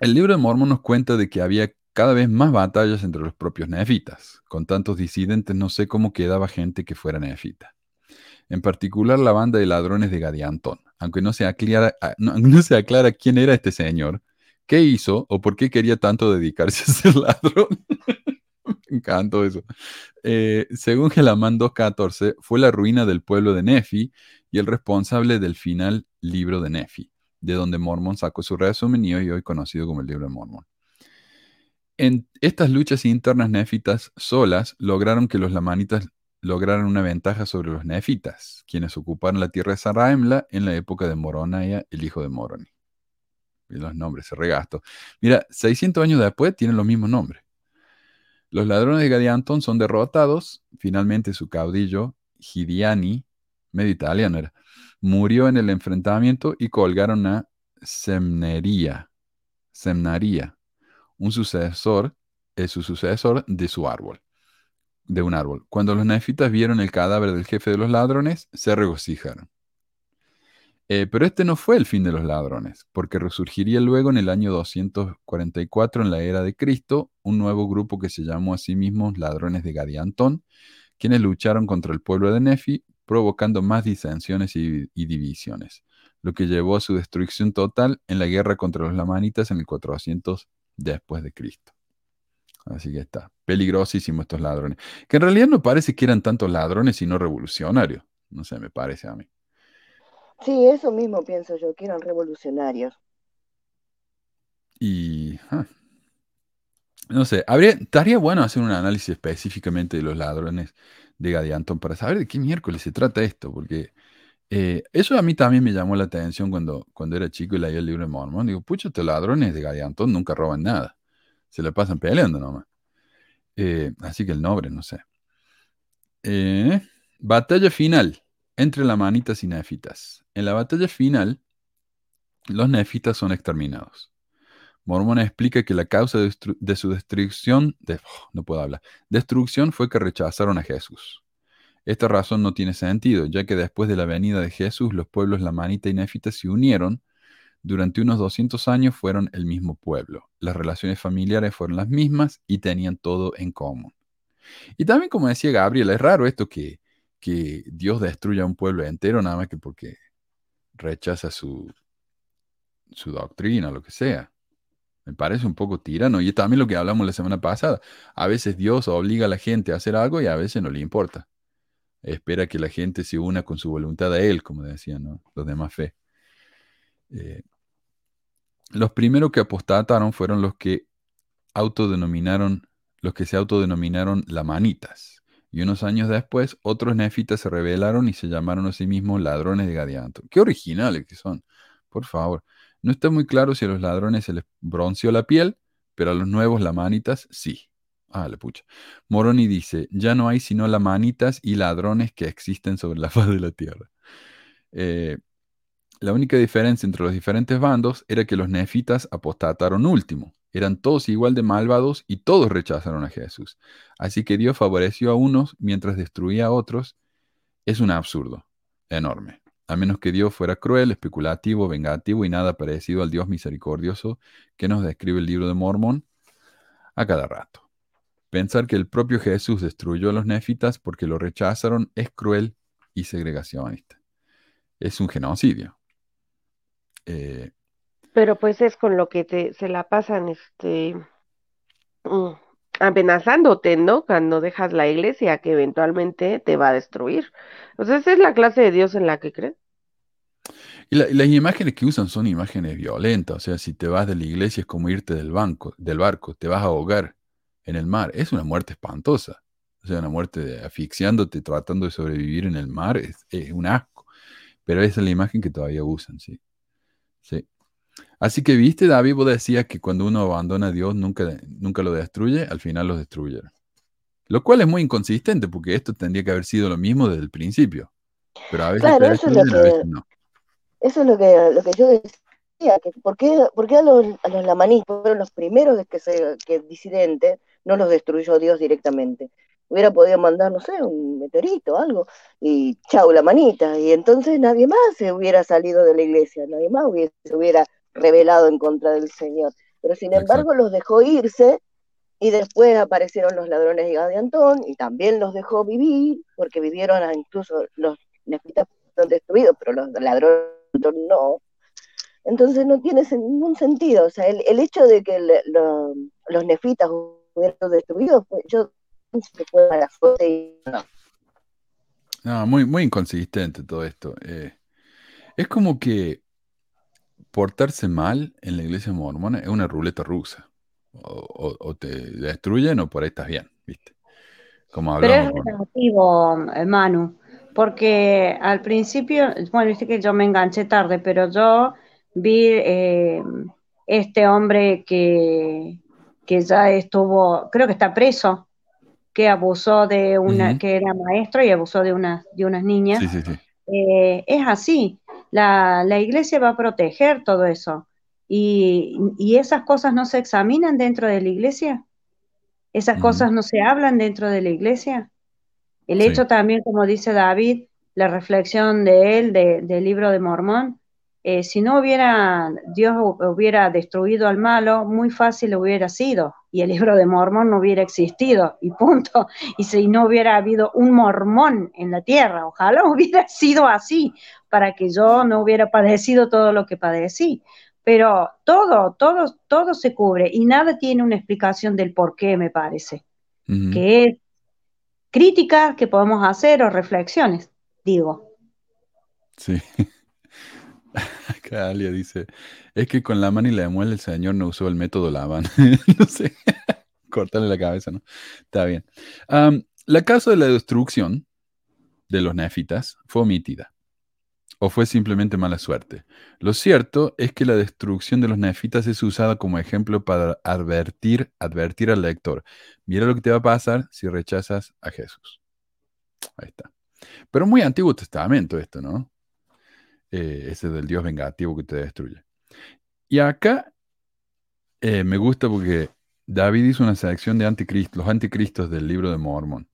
el libro de Mormon nos cuenta de que había cada vez más batallas entre los propios nefitas. Con tantos disidentes no sé cómo quedaba gente que fuera nefita. En particular la banda de ladrones de Gadiantón aunque no se, aclara, ah, no, se aclara quién era este señor, qué hizo o por qué quería tanto dedicarse a ser ladrón. Me encantó eso. Eh, según Gelamán 2.14, fue la ruina del pueblo de Nefi y el responsable del final libro de Nefi, de donde Mormon sacó su resumen y hoy, hoy conocido como el libro de Mormon. En estas luchas internas nefitas solas lograron que los lamanitas lograron una ventaja sobre los nefitas, quienes ocuparon la tierra de Sarraemla en la época de Moronaya, el hijo de Moroni. Los nombres, se regasto. Mira, 600 años después tienen los mismos nombres. Los ladrones de Gadianton son derrotados. Finalmente su caudillo, Gidiani, medio italiano era, murió en el enfrentamiento y colgaron a Semnería, Semnaría, un sucesor, es su sucesor de su árbol de un árbol. Cuando los nefitas vieron el cadáver del jefe de los ladrones, se regocijaron. Eh, pero este no fue el fin de los ladrones, porque resurgiría luego en el año 244 en la era de Cristo un nuevo grupo que se llamó a sí mismos ladrones de Gadiantón, quienes lucharon contra el pueblo de Nefi, provocando más disensiones y, y divisiones, lo que llevó a su destrucción total en la guerra contra los lamanitas en el 400 después de Cristo. Así que está. Peligrosísimo estos ladrones. Que en realidad no parece que eran tantos ladrones sino revolucionarios. No sé, me parece a mí. Sí, eso mismo pienso yo, que eran revolucionarios. Y. Ah, no sé, habría, estaría bueno hacer un análisis específicamente de los ladrones de Gadianton para saber de qué miércoles se trata esto, porque eh, eso a mí también me llamó la atención cuando, cuando era chico y leía el libro de Mormon. Digo, pucha, estos ladrones de Gadianton nunca roban nada se le pasan peleando nomás. Eh, así que el nombre, no sé. Eh, batalla final entre lamanitas y nefitas. En la batalla final, los nefitas son exterminados. Mormón explica que la causa de, su destrucción, de, oh, no puedo hablar, destrucción fue que rechazaron a Jesús. Esta razón no tiene sentido, ya que después de la venida de Jesús, los pueblos lamanita y nefita se unieron durante unos 200 años fueron el mismo pueblo. Las relaciones familiares fueron las mismas y tenían todo en común. Y también, como decía Gabriel, es raro esto que, que Dios destruya un pueblo entero nada más que porque rechaza su, su doctrina, lo que sea. Me parece un poco tirano. Y también lo que hablamos la semana pasada. A veces Dios obliga a la gente a hacer algo y a veces no le importa. Espera que la gente se una con su voluntad a Él, como decían ¿no? los demás fe. Eh, los primeros que apostataron fueron los que autodenominaron, los que se autodenominaron lamanitas. Y unos años después, otros nefitas se rebelaron y se llamaron a sí mismos ladrones de Gadianto. Qué originales que son, por favor. No está muy claro si a los ladrones se les bronceó la piel, pero a los nuevos lamanitas sí. Ah, le pucha. Moroni dice, ya no hay sino lamanitas y ladrones que existen sobre la faz de la tierra. Eh, la única diferencia entre los diferentes bandos era que los nefitas apostataron último. Eran todos igual de malvados y todos rechazaron a Jesús. Así que Dios favoreció a unos mientras destruía a otros. Es un absurdo enorme. A menos que Dios fuera cruel, especulativo, vengativo y nada parecido al Dios misericordioso que nos describe el libro de Mormón a cada rato. Pensar que el propio Jesús destruyó a los nefitas porque lo rechazaron es cruel y segregacionista. Es un genocidio. Eh, Pero pues es con lo que te, se la pasan este mm, amenazándote, ¿no? Cuando dejas la iglesia que eventualmente te va a destruir. Sea, esa es la clase de Dios en la que la- y las imágenes que usan son imágenes violentas. O sea, si te vas de la iglesia es como irte del banco, del barco, te vas a ahogar en el mar. Es una muerte espantosa. O sea, una muerte de asfixiándote, tratando de sobrevivir en el mar, es, es un asco. Pero esa es la imagen que todavía usan, sí. Sí. Así que, viste, David, vos decías que cuando uno abandona a Dios nunca, nunca lo destruye, al final lo destruyeron. Lo cual es muy inconsistente, porque esto tendría que haber sido lo mismo desde el principio. Pero a veces Claro, eso es lo a que- veces no. Eso es lo que, lo que yo decía, que ¿por qué, por qué a los, a los lamaníes fueron los primeros que, se, que disidentes no los destruyó Dios directamente? Hubiera podido mandar, no sé, un meteorito, algo, y chau, la manita, y entonces nadie más se hubiera salido de la iglesia, nadie más se hubiera rebelado en contra del Señor. Pero sin embargo los dejó irse y después aparecieron los ladrones de Antón y también los dejó vivir, porque vivieron incluso los nefitas fueron destruidos, pero los ladrones no. Entonces no tiene ningún sentido. O sea, el, el hecho de que le- lo- los nefitas hubieran sido destruidos, fue- yo pienso que fue mala suerte y no. No, muy, muy inconsistente todo esto. Eh, es como que portarse mal en la iglesia mormona es una ruleta rusa. O, o- o te destruyen o por ahí estás bien, ¿viste? Como Pero es hablamos relativo, eh, Manu, porque al principio, bueno, viste que yo me enganché tarde, pero yo vi eh, este hombre que, que ya estuvo, creo que está preso, que abusó de una, que era maestro y abusó de unas, de unas niñas. Sí, sí, sí. Eh, es así. La, la iglesia va a proteger todo eso. Y, y esas cosas no se examinan dentro de la iglesia. Esas cosas no se hablan dentro de la iglesia. El Sí. hecho también, como dice David, la reflexión de él, de- del libro de Mormón, eh, si no hubiera, Dios hu- hubiera destruido al malo, muy fácil hubiera sido, y el libro de Mormón no hubiera existido, y punto. Y si no hubiera habido un mormón en la tierra, ojalá hubiera sido así, para que yo no hubiera padecido todo lo que padecí. Pero todo, todo, todo se cubre y nada tiene una explicación del por qué, me parece que es críticas que podemos hacer o reflexiones, digo. Sí. Acá Alia dice, es que con la mano y la muela el señor no usó el método Lavan. no sé, cortarle la cabeza, ¿no? Está bien. La causa de la destrucción de los nefitas fue omitida. ¿O fue simplemente mala suerte? Lo cierto es que la destrucción de los nefitas es usada como ejemplo para advertir, advertir al lector. Mira lo que te va a pasar si rechazas a Jesús. Ahí está. Pero muy Antiguo Testamento esto, ¿no? Eh, ese del Dios vengativo que te destruye. Y acá eh, me gusta porque David hizo una selección de anticristo, los anticristos del libro de Mormón.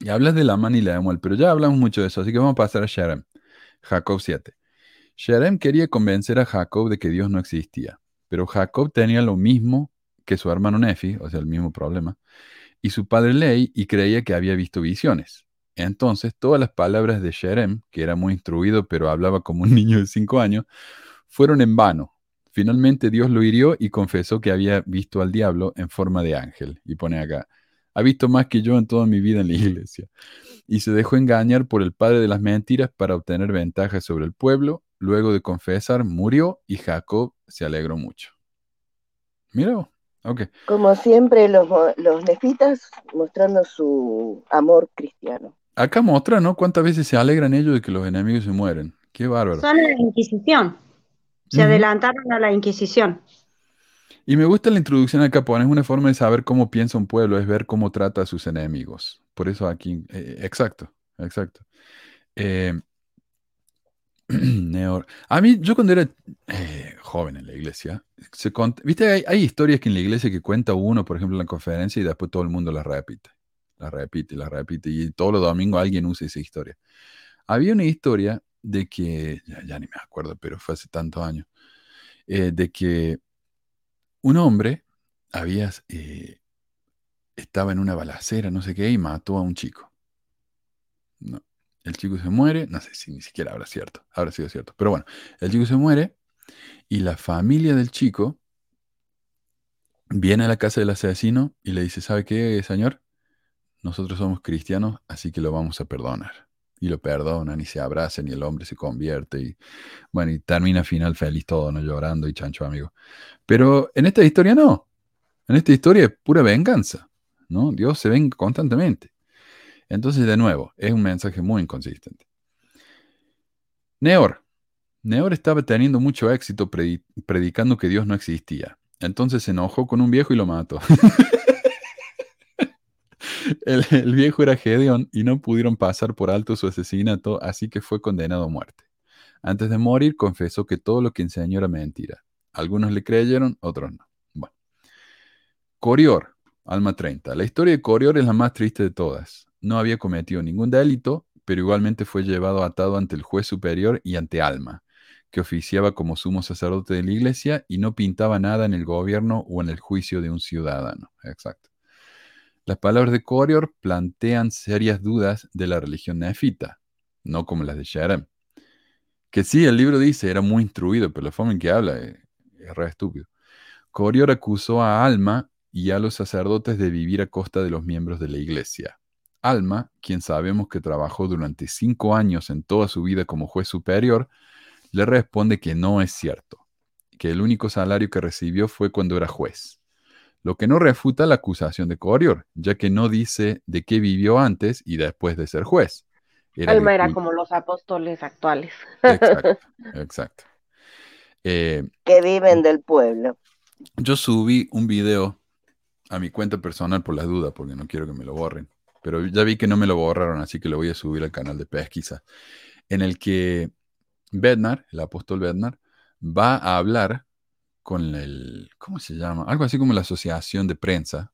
Y hablas de Lamán y Lemuel, pero ya hablamos mucho de eso, así que vamos a pasar a Sherem. Jacob 7. Sherem quería convencer a Jacob de que Dios no existía, pero Jacob tenía lo mismo que su hermano Nefi, o sea, el mismo problema, y su padre Ley, y creía que había visto visiones. Entonces, todas las palabras de Sherem, que era muy instruido, pero hablaba como un niño de cinco años, fueron en vano. Finalmente Dios lo hirió y confesó que había visto al diablo en forma de ángel. Y pone acá, ha visto más que yo en toda mi vida en la iglesia. Y se dejó engañar por el padre de las mentiras para obtener ventajas sobre el pueblo. Luego de confesar, murió y Jacob se alegró mucho. Mira, ok. Como siempre, los, los nefitas mostrando su amor cristiano. Acá muestra, ¿no? Cuántas veces se alegran ellos de que los enemigos se mueren. Qué bárbaro. Son la Inquisición. Se adelantaron a la Inquisición. Y me gusta la introducción acá, pones una forma de saber cómo piensa un pueblo, es ver cómo trata a sus enemigos. Por eso aquí, eh, exacto, exacto. Eh, A mí, yo cuando era eh, joven en la iglesia, se viste, hay, hay historias que en la iglesia que cuenta uno, por ejemplo, en la conferencia y después todo el mundo las repite, las repite, las repite y todos los domingos alguien usa esa historia. Había una historia de que, ya, ya ni me acuerdo, pero fue hace tantos años, eh, de que un hombre había, eh, estaba en una balacera, no sé qué, y mató a un chico. No. El chico se muere, no sé si ni siquiera habrá cierto, habrá sido cierto, pero bueno, el chico se muere y la familia del chico viene a la casa del asesino y le dice, ¿sabe qué, señor? Nosotros somos cristianos, así que lo vamos a perdonar. Y lo perdonan y se abrazan y el hombre se convierte y bueno, y termina final feliz todo, ¿no? Llorando y chancho amigo. Pero en esta historia no. En esta historia es pura venganza, ¿no? Dios se venga constantemente. Entonces, de nuevo, es un mensaje muy inconsistente. Neor. Neor estaba teniendo mucho éxito predi- predicando que Dios no existía. Entonces se enojó con un viejo y lo mató. el, viejo era Gedeón y no pudieron pasar por alto su asesinato, así que fue condenado a muerte. Antes de morir, confesó que todo lo que enseñó era mentira. Algunos le creyeron, otros no. Corior, alma 30. La historia de Corior es la más triste de todas. No había cometido ningún delito, pero igualmente fue llevado atado ante el juez superior y ante Alma, que oficiaba como sumo sacerdote de la iglesia y no pintaba nada en el gobierno o en el juicio de un ciudadano. Exacto. Las palabras de Corior plantean serias dudas de la religión nefita, no como las de Sherem. Que sí, el libro dice, era muy instruido, pero la forma en que habla es, es re estúpido. Corior acusó a Alma y a los sacerdotes de vivir a costa de los miembros de la iglesia. Alma, quien sabemos que trabajó durante cinco años en toda su vida como juez superior, le responde que no es cierto, que el único salario que recibió fue cuando era juez. Lo que no refuta la acusación de Corior, ya que no dice de qué vivió antes y después de ser juez. Era Alma era como los apóstoles actuales. Exacto, exacto. Eh, que viven del pueblo. yo subí un video a mi cuenta personal por las dudas, porque no quiero que me lo borren. Pero ya vi que no me lo borraron, así que lo voy a subir al canal de pesquisa. En el que Bednar, el apóstol Bednar, va a hablar con el, ¿cómo se llama? Algo así como la asociación de prensa.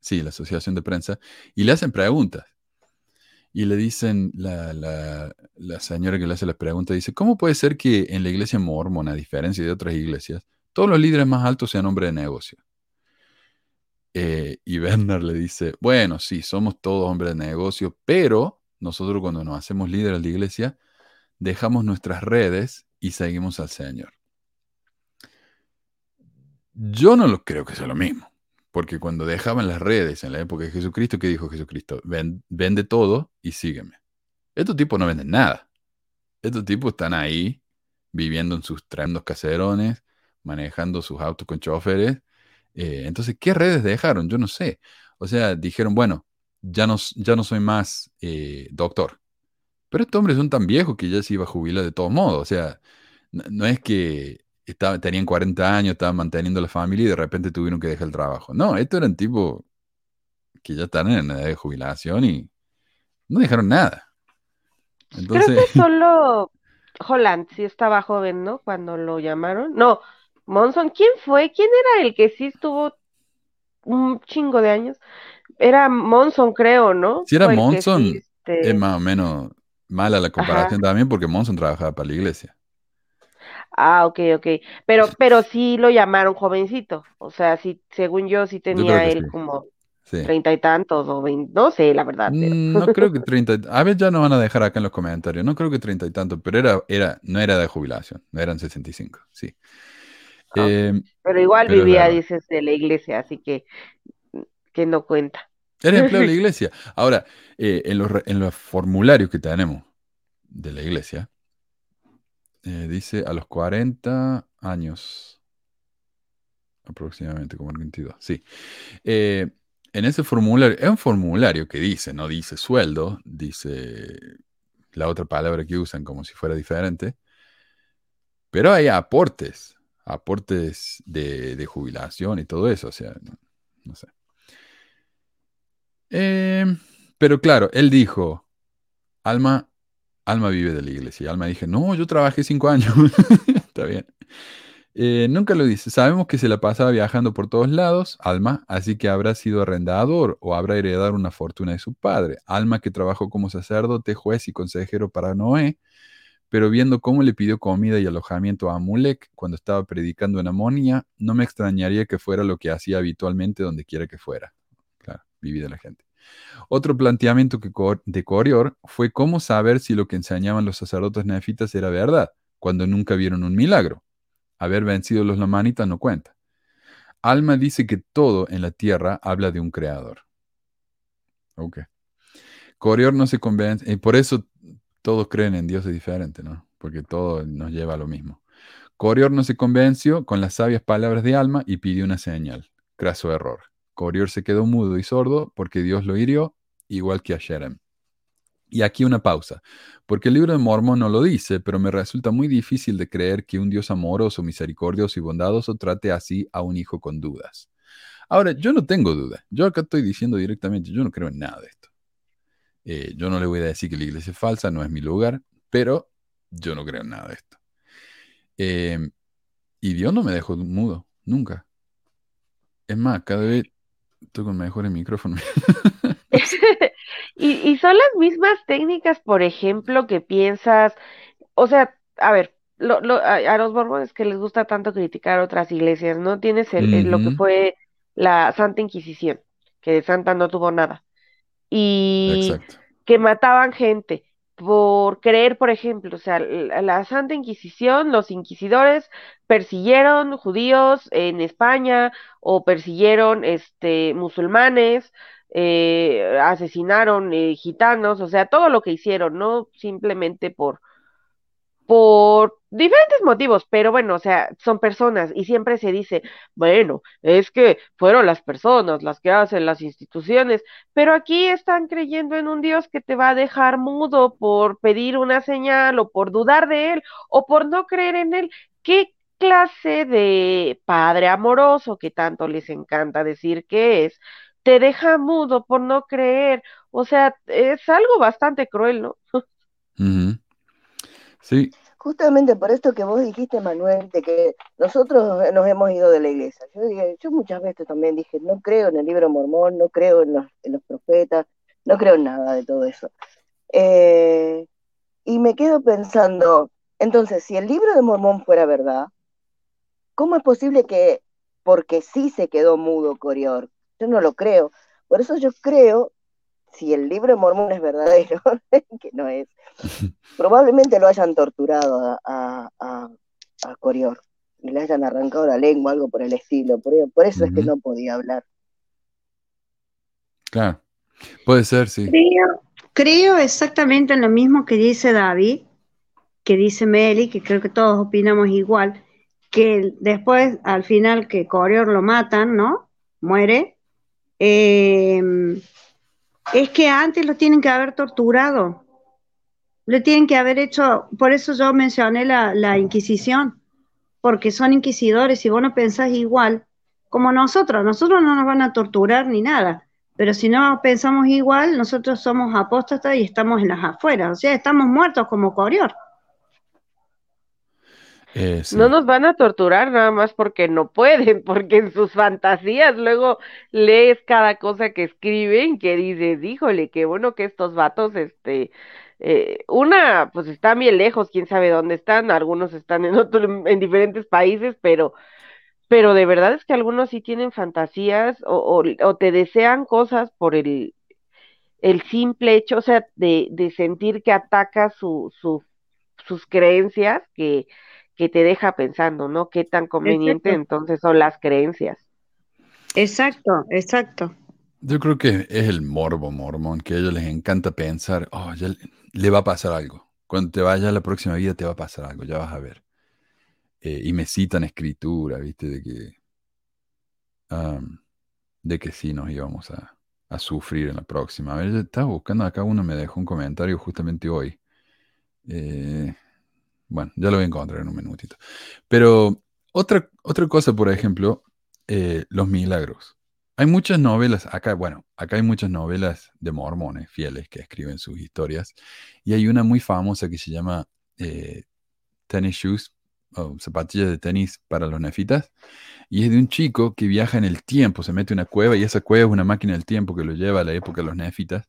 Sí, la asociación de prensa. Y le hacen preguntas. Y le dicen, la, la- la señora que le hace las preguntas dice, ¿cómo puede ser que en la iglesia mormona, a diferencia de otras iglesias, todos los líderes más altos sean hombres de negocio? Eh, y Bernard le dice, bueno, sí, somos todos hombres de negocio, pero nosotros cuando nos hacemos líderes de la iglesia, dejamos nuestras redes y seguimos al Señor. Yo no lo creo que sea lo mismo, porque cuando dejaban las redes en la época de Jesucristo, ¿qué dijo Jesucristo? Ven- vende todo y sígueme. Estos tipos no venden nada. Estos tipos están ahí viviendo en sus tremendos caserones, manejando sus autos con choferes. Eh, entonces, ¿qué redes dejaron? Yo no sé. O sea, dijeron, bueno, ya no, ya no soy más eh, doctor. Pero estos hombres son tan viejos que ya se iba a jubilar de todos modos. O sea, no es que estaba, tenían 40 años, estaban manteniendo la familia y de repente tuvieron que dejar el trabajo. No, estos eran tipos que ya están en edad de jubilación y no dejaron nada. Creo Entonces, que solo Holland sí estaba joven, ¿no? Cuando lo llamaron. No, Monson, ¿quién fue? ¿Quién era el que sí estuvo un chingo de años? Era Monson, creo, ¿no? si era Monson, sí, este, es más o menos mala la comparación también porque Monson trabajaba para la iglesia. Ah, ok, ok. Pero, pero sí lo llamaron jovencito. O sea, sí, según yo, sí tenía él sí. como Sí. treinta y tantos o veinte, no sé, la verdad, pero. Mm, No creo que 30. A ver, ya nos van a dejar acá en los comentarios. No creo que 30 y tanto, pero era, era, no era de jubilación, no eran 65, sí. Eh, Pero igual pero es vivía, dices, de la iglesia, así que, que no cuenta. Era empleado de la iglesia. Ahora, eh, en, los, en los formularios que tenemos de la iglesia, eh, dice a los 40 años, aproximadamente, como el 22. Sí. Eh, en ese formulario, es un formulario que dice, no dice sueldo, dice la otra palabra que usan como si fuera diferente, pero hay aportes, aportes de, jubilación y todo eso, o sea, no, no sé. Eh, pero claro, él dijo, Alma, Alma vive de la iglesia. Y Alma dije, no, yo trabajé cinco años. Está bien. Eh, nunca lo dice. Sabemos que se la pasaba viajando por todos lados, Alma, así que habrá sido arrendador o habrá heredado una fortuna de su padre. Alma que trabajó como sacerdote, juez y consejero para Noé, pero viendo cómo le pidió comida y alojamiento a Amulek cuando estaba predicando en Amonia, no me extrañaría que fuera lo que hacía habitualmente donde quiera que fuera. Claro, vivía la gente. Otro planteamiento que de Corior fue cómo saber si lo que enseñaban los sacerdotes nefitas era verdad, cuando nunca vieron un milagro. Haber vencido los lamanitas no cuenta. Alma dice que todo en la tierra habla de un creador. Ok. Corior no se convence, y por eso todos creen en dioses diferentes, ¿no? Porque todo nos lleva a lo mismo. Corior no se convenció con las sabias palabras de Alma y pidió una señal. Craso error. Corior se quedó mudo y sordo porque Dios lo hirió, igual que a Sherem. Y aquí una pausa, porque el libro de Mormón no lo dice, pero me resulta muy difícil de creer que un Dios amoroso, misericordioso y bondadoso trate así a un hijo con dudas. Ahora, yo no tengo dudas. Yo acá estoy diciendo directamente, yo no creo en nada de esto. Eh, yo no le voy a decir que la iglesia es falsa, no es mi lugar, pero yo no creo en nada de esto. Eh, y Dios no me dejó mudo, nunca. Es más, cada vez estoy con mejores micrófonos. Y, y son las mismas técnicas, por ejemplo, que piensas, o sea, a ver, lo, lo- a, a los mormones que les gusta tanto criticar otras iglesias, ¿no? Tienes el, el- lo que fue la Santa Inquisición, que de santa no tuvo nada, y Exacto. que mataban gente por creer, por ejemplo, o sea, la, Santa Inquisición, los inquisidores persiguieron judíos en España o persiguieron este musulmanes, eh, asesinaron eh, gitanos, o sea, todo lo que hicieron, no simplemente por por diferentes motivos, pero bueno, o sea, son personas y siempre se dice, bueno, es que fueron las personas las que hacen las instituciones, pero aquí están creyendo en un Dios que te va a dejar mudo por pedir una señal o por dudar de él o por no creer en él. ¿Qué clase de padre amoroso que tanto les encanta decir que es? Te deja mudo por no creer. O sea, es algo bastante cruel, ¿no? Justamente por esto que vos dijiste, Manuel, de que nosotros nos hemos ido de la iglesia. Yo, yo muchas veces también dije, no creo en el libro mormón, no creo en los, en los profetas, no creo en nada de todo eso. Eh, y me quedo pensando, entonces, si el libro de Mormón fuera verdad, ¿cómo es posible que, porque sí se quedó mudo Corior? Yo no lo creo. Por eso yo creo, si el libro de Mormón es verdadero, que no es, probablemente lo hayan torturado a, a, a, a Corior y le hayan arrancado la lengua, algo por el estilo. Por, por eso es que no podía hablar. claro. Puede ser, sí. Creo, creo exactamente en lo mismo que dice David, que dice Meli, que creo que todos opinamos igual, que después, al final, que Corior lo matan, ¿no? Muere. eh, es que antes lo tienen que haber torturado. Lo tienen que haber hecho, por eso yo mencioné la, Inquisición, porque son inquisidores y vos no pensás igual como nosotros. Nosotros no nos van a torturar ni nada, pero si no pensamos igual, nosotros somos apóstatas y estamos en las afueras, o sea, estamos muertos como Corior. Eh. No nos van a torturar nada más porque no pueden, porque en sus fantasías luego lees cada cosa que escriben que dices, híjole, qué bueno que estos vatos, este, eh, una, pues están bien lejos, quién sabe dónde están, algunos están en otro, en diferentes países, pero, pero de verdad es que algunos sí tienen fantasías o, o, te desean cosas por el, el simple hecho, o sea, de, de sentir que ataca su, su, sus creencias, que, que te deja pensando, ¿no? Qué tan conveniente Exacto. entonces son las creencias. Exacto, exacto. Yo creo que es el morbo mormón, que a ellos les encanta pensar, oh, ya le, le va a pasar algo. Cuando te vayas a la próxima vida te va a pasar algo, ya vas a ver. Eh, y me citan escritura, ¿viste? De que, de que sí nos íbamos a, a sufrir en la próxima. A ver, yo estaba buscando acá, uno me dejó un comentario justamente hoy. Eh, bueno, ya lo voy a encontrar en un minutito. Pero otra, otra cosa, por ejemplo, eh, los milagros. Hay muchas novelas, acá, bueno, acá hay muchas novelas de mormones fieles que escriben sus historias. Y hay una muy famosa que se llama eh, Tennis Shoes, o zapatillas de tenis para los nefitas. Y es de un chico que viaja en el tiempo, se mete en una cueva y esa cueva es una máquina del tiempo que lo lleva a la época de los nefitas.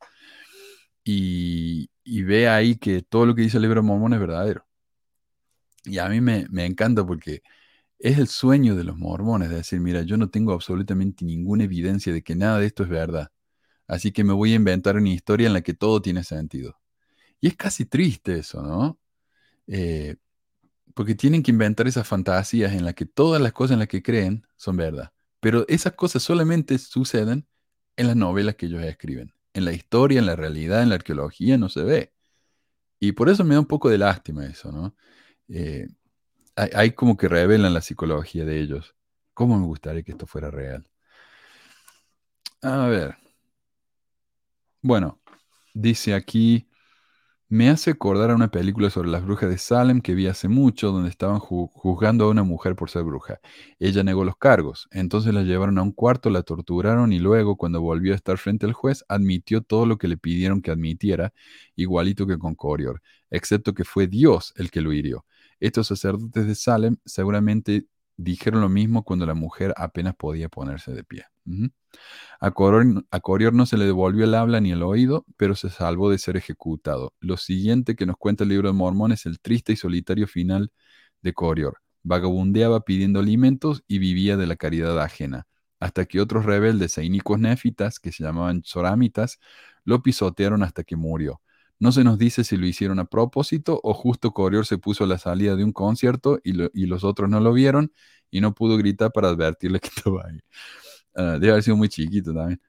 Y, ve ahí que todo lo que dice el libro Mormón es verdadero. Y a mí me, encanta porque es el sueño de los mormones de decir, mira, yo no tengo absolutamente ninguna evidencia de que nada de esto es verdad. Así que me voy a inventar una historia en la que todo tiene sentido. Y es casi triste eso, ¿no? Eh, porque tienen que inventar esas fantasías en las que todas las cosas en las que creen son verdad. Pero esas cosas solamente suceden en las novelas que ellos escriben. En la historia, en la realidad, en la arqueología no se ve. Y por eso me da un poco de lástima eso, ¿no? Eh, hay, como que revelan la psicología de ellos. ¿Cómo me gustaría que esto fuera real? A ver. Bueno, dice aquí, me hace acordar a una película sobre las brujas de Salem que vi hace mucho, donde estaban ju- juzgando a una mujer por ser bruja. Ella negó los cargos, entonces la llevaron a un cuarto, la torturaron y luego, cuando volvió a estar frente al juez, admitió todo lo que le pidieron que admitiera, igualito que con Corior, excepto que fue Dios el que lo hirió. Estos sacerdotes de Salem seguramente dijeron lo mismo cuando la mujer apenas podía ponerse de pie. Ujú. A Corior, a Corior no se le devolvió el habla ni el oído, pero se salvó de ser ejecutado. Lo siguiente que nos cuenta el libro de Mormón es el triste y solitario final de Corior. Vagabundeaba pidiendo alimentos y vivía de la caridad ajena, hasta que otros rebeldes e inicuos nefitas, que se llamaban soramitas, lo pisotearon hasta que murió. No se nos dice si lo hicieron a propósito o justo Corior se puso a la salida de un concierto y, lo- y los otros no lo vieron y no pudo gritar para advertirle que estaba ahí. Ah, debe haber sido muy chiquito también.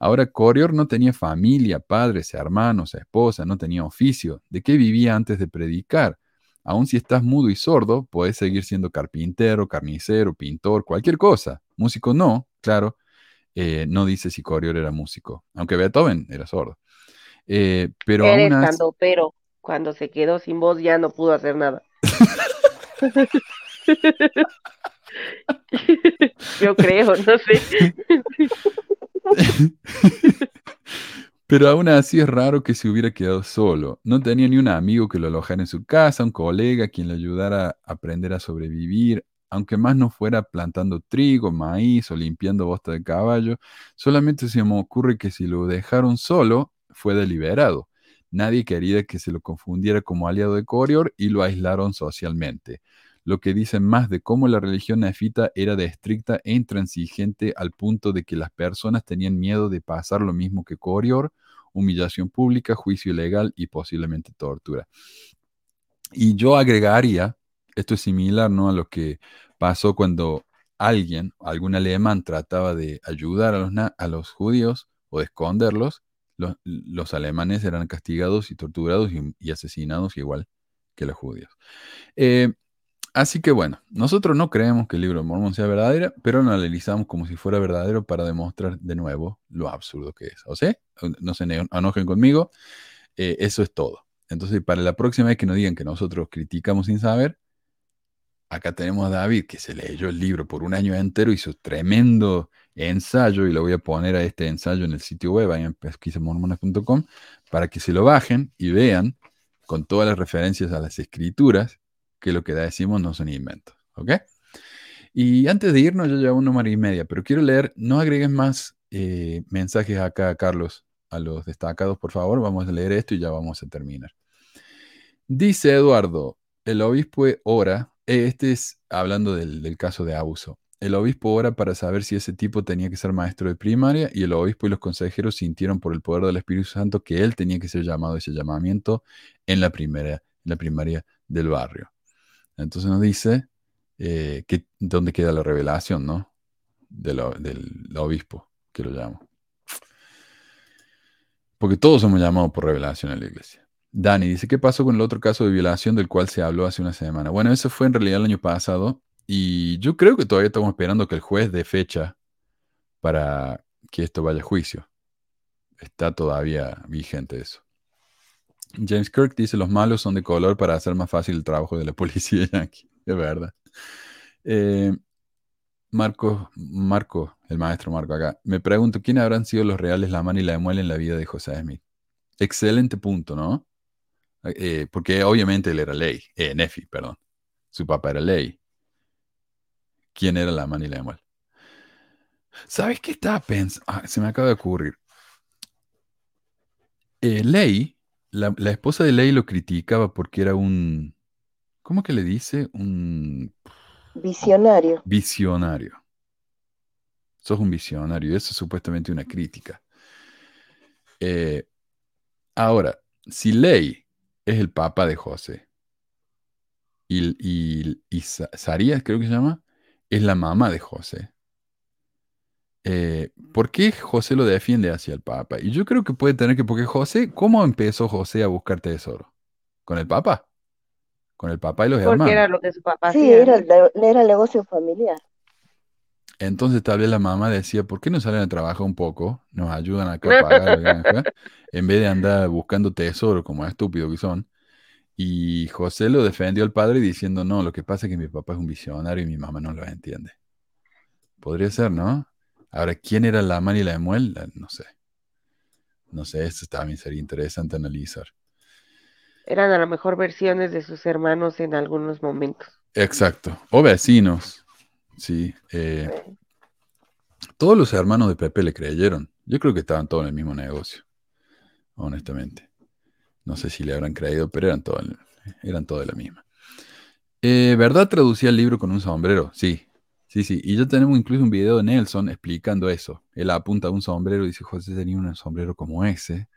Ahora, Corior no tenía familia, padres, hermanos, esposa, no tenía oficio. ¿De qué vivía antes de predicar? Aun si estás mudo y sordo, puedes seguir siendo carpintero, carnicero, pintor, cualquier cosa. Músico no, claro. eh, no dice si Corior era músico, aunque Beethoven era sordo. Eh, pero aún pero cuando se quedó sin voz ya no pudo hacer nada. Yo creo, no sé. Pero aún así es raro que se hubiera quedado solo. No tenía ni un amigo que lo alojara en su casa, un colega quien le ayudara a aprender a sobrevivir, aunque más no fuera plantando trigo, maíz o limpiando bosta de caballo. Solamente se me ocurre que si lo dejaron solo, fue deliberado. Nadie quería que se lo confundiera como aliado de Corior y lo aislaron socialmente. Lo que dice más de cómo la religión nefita era de estricta e intransigente al punto de que las personas tenían miedo de pasar lo mismo que Corior, humillación pública, juicio ilegal y posiblemente tortura. Y yo agregaría, esto es similar ¿no? a lo que pasó cuando alguien, algún alemán, trataba de ayudar a los, a los judíos o de esconderlos, los, alemanes eran castigados y torturados y, y asesinados igual que los judíos. Eh, así que bueno, nosotros no creemos que el libro de Mormón sea verdadero, pero lo analizamos como si fuera verdadero para demostrar de nuevo lo absurdo que es. ¿O sea? No se eno- enojen conmigo, eh, eso es todo. Entonces, para la próxima vez que nos digan que nosotros criticamos sin saber, acá tenemos a David que se leyó el libro por un año entero, hizo tremendo ensayo y lo voy a poner a este ensayo en el sitio web, ahí en para que se lo bajen y vean con todas las referencias a las escrituras que lo que decimos no son inventos. ¿Ok? Y antes de irnos, ya llevo una hora y media, pero quiero leer, no agregues más eh, mensajes acá, Carlos, a los destacados, por favor. Vamos a leer esto y ya vamos a terminar. Dice Eduardo, el obispo ora, eh, este es hablando del caso de abuso. El obispo ora para saber si ese tipo tenía que ser maestro de primaria y el obispo y los consejeros sintieron por el poder del Espíritu Santo que él tenía que ser llamado a ese llamamiento en la, primera, en la primaria del barrio. Entonces nos dice eh, que, dónde queda la revelación, ¿no? Del obispo, que lo llamo. Porque todos somos llamados por revelación en la iglesia. Dani dice, ¿qué pasó con el otro caso de violación del cual se habló hace una semana? Bueno, eso fue en realidad el año pasado y yo creo que todavía estamos esperando que el juez dé fecha para que esto vaya a juicio. Está todavía vigente eso. James Kirk dice, los malos son de color para hacer más fácil el trabajo de la policía yankee. Es verdad. Eh, Marco, Marco, el maestro Marco acá, me pregunto, ¿quién habrán sido los reales la mano y la muela en la vida de José Smith? Excelente punto, ¿no? Eh, porque obviamente él era ley, eh, Nefi, perdón. Su papá era ley. ¿Quién era la mano y la muela? ¿Sabes qué estaba pensando? se me acaba de ocurrir. Eh, Ley, la, la esposa de Ley lo criticaba porque era un, ¿cómo que le dice? Un Visionario. visionario. Sos un visionario. Eso es supuestamente una crítica. Eh, ahora, si Ley es el papá de José y, y, y Sa- Sarías, creo que se llama, es la mamá de José. eh, ¿por qué José lo defiende hacia el Papa? Y yo creo que puede tener que, porque José, ¿cómo empezó José a buscar tesoro? ¿Con el Papa? ¿Con el Papa y los Porque era hermanos? lo que su papá Sí, hacía. era, era el negocio familiar. Entonces tal vez la mamá decía, ¿por qué no salen a trabajar un poco? Nos ayudan acá a pagar la granja, en vez de andar buscando tesoro como estúpido que son. Y José lo defendió al padre diciendo, no, lo que pasa es que mi papá es un visionario y mi mamá no lo entiende. Podría ser, ¿no? Ahora, ¿quién era la mano y la de Muel? La- No sé. No sé, esto también sería interesante analizar. Eran a lo mejor versiones de sus hermanos en algunos momentos. Exacto. O vecinos. Sí. eh, todos los hermanos de Pepe le creyeron. Yo creo que estaban todos en el mismo negocio. Honestamente. No sé si le habrán creído, pero eran todos, eran todos de la misma. Eh, ¿Verdad traducía el libro con un sombrero? Sí. Sí, sí. Y ya tenemos incluso un video de Nelson explicando eso. Él apunta a un sombrero y dice, José tenía un sombrero como ese.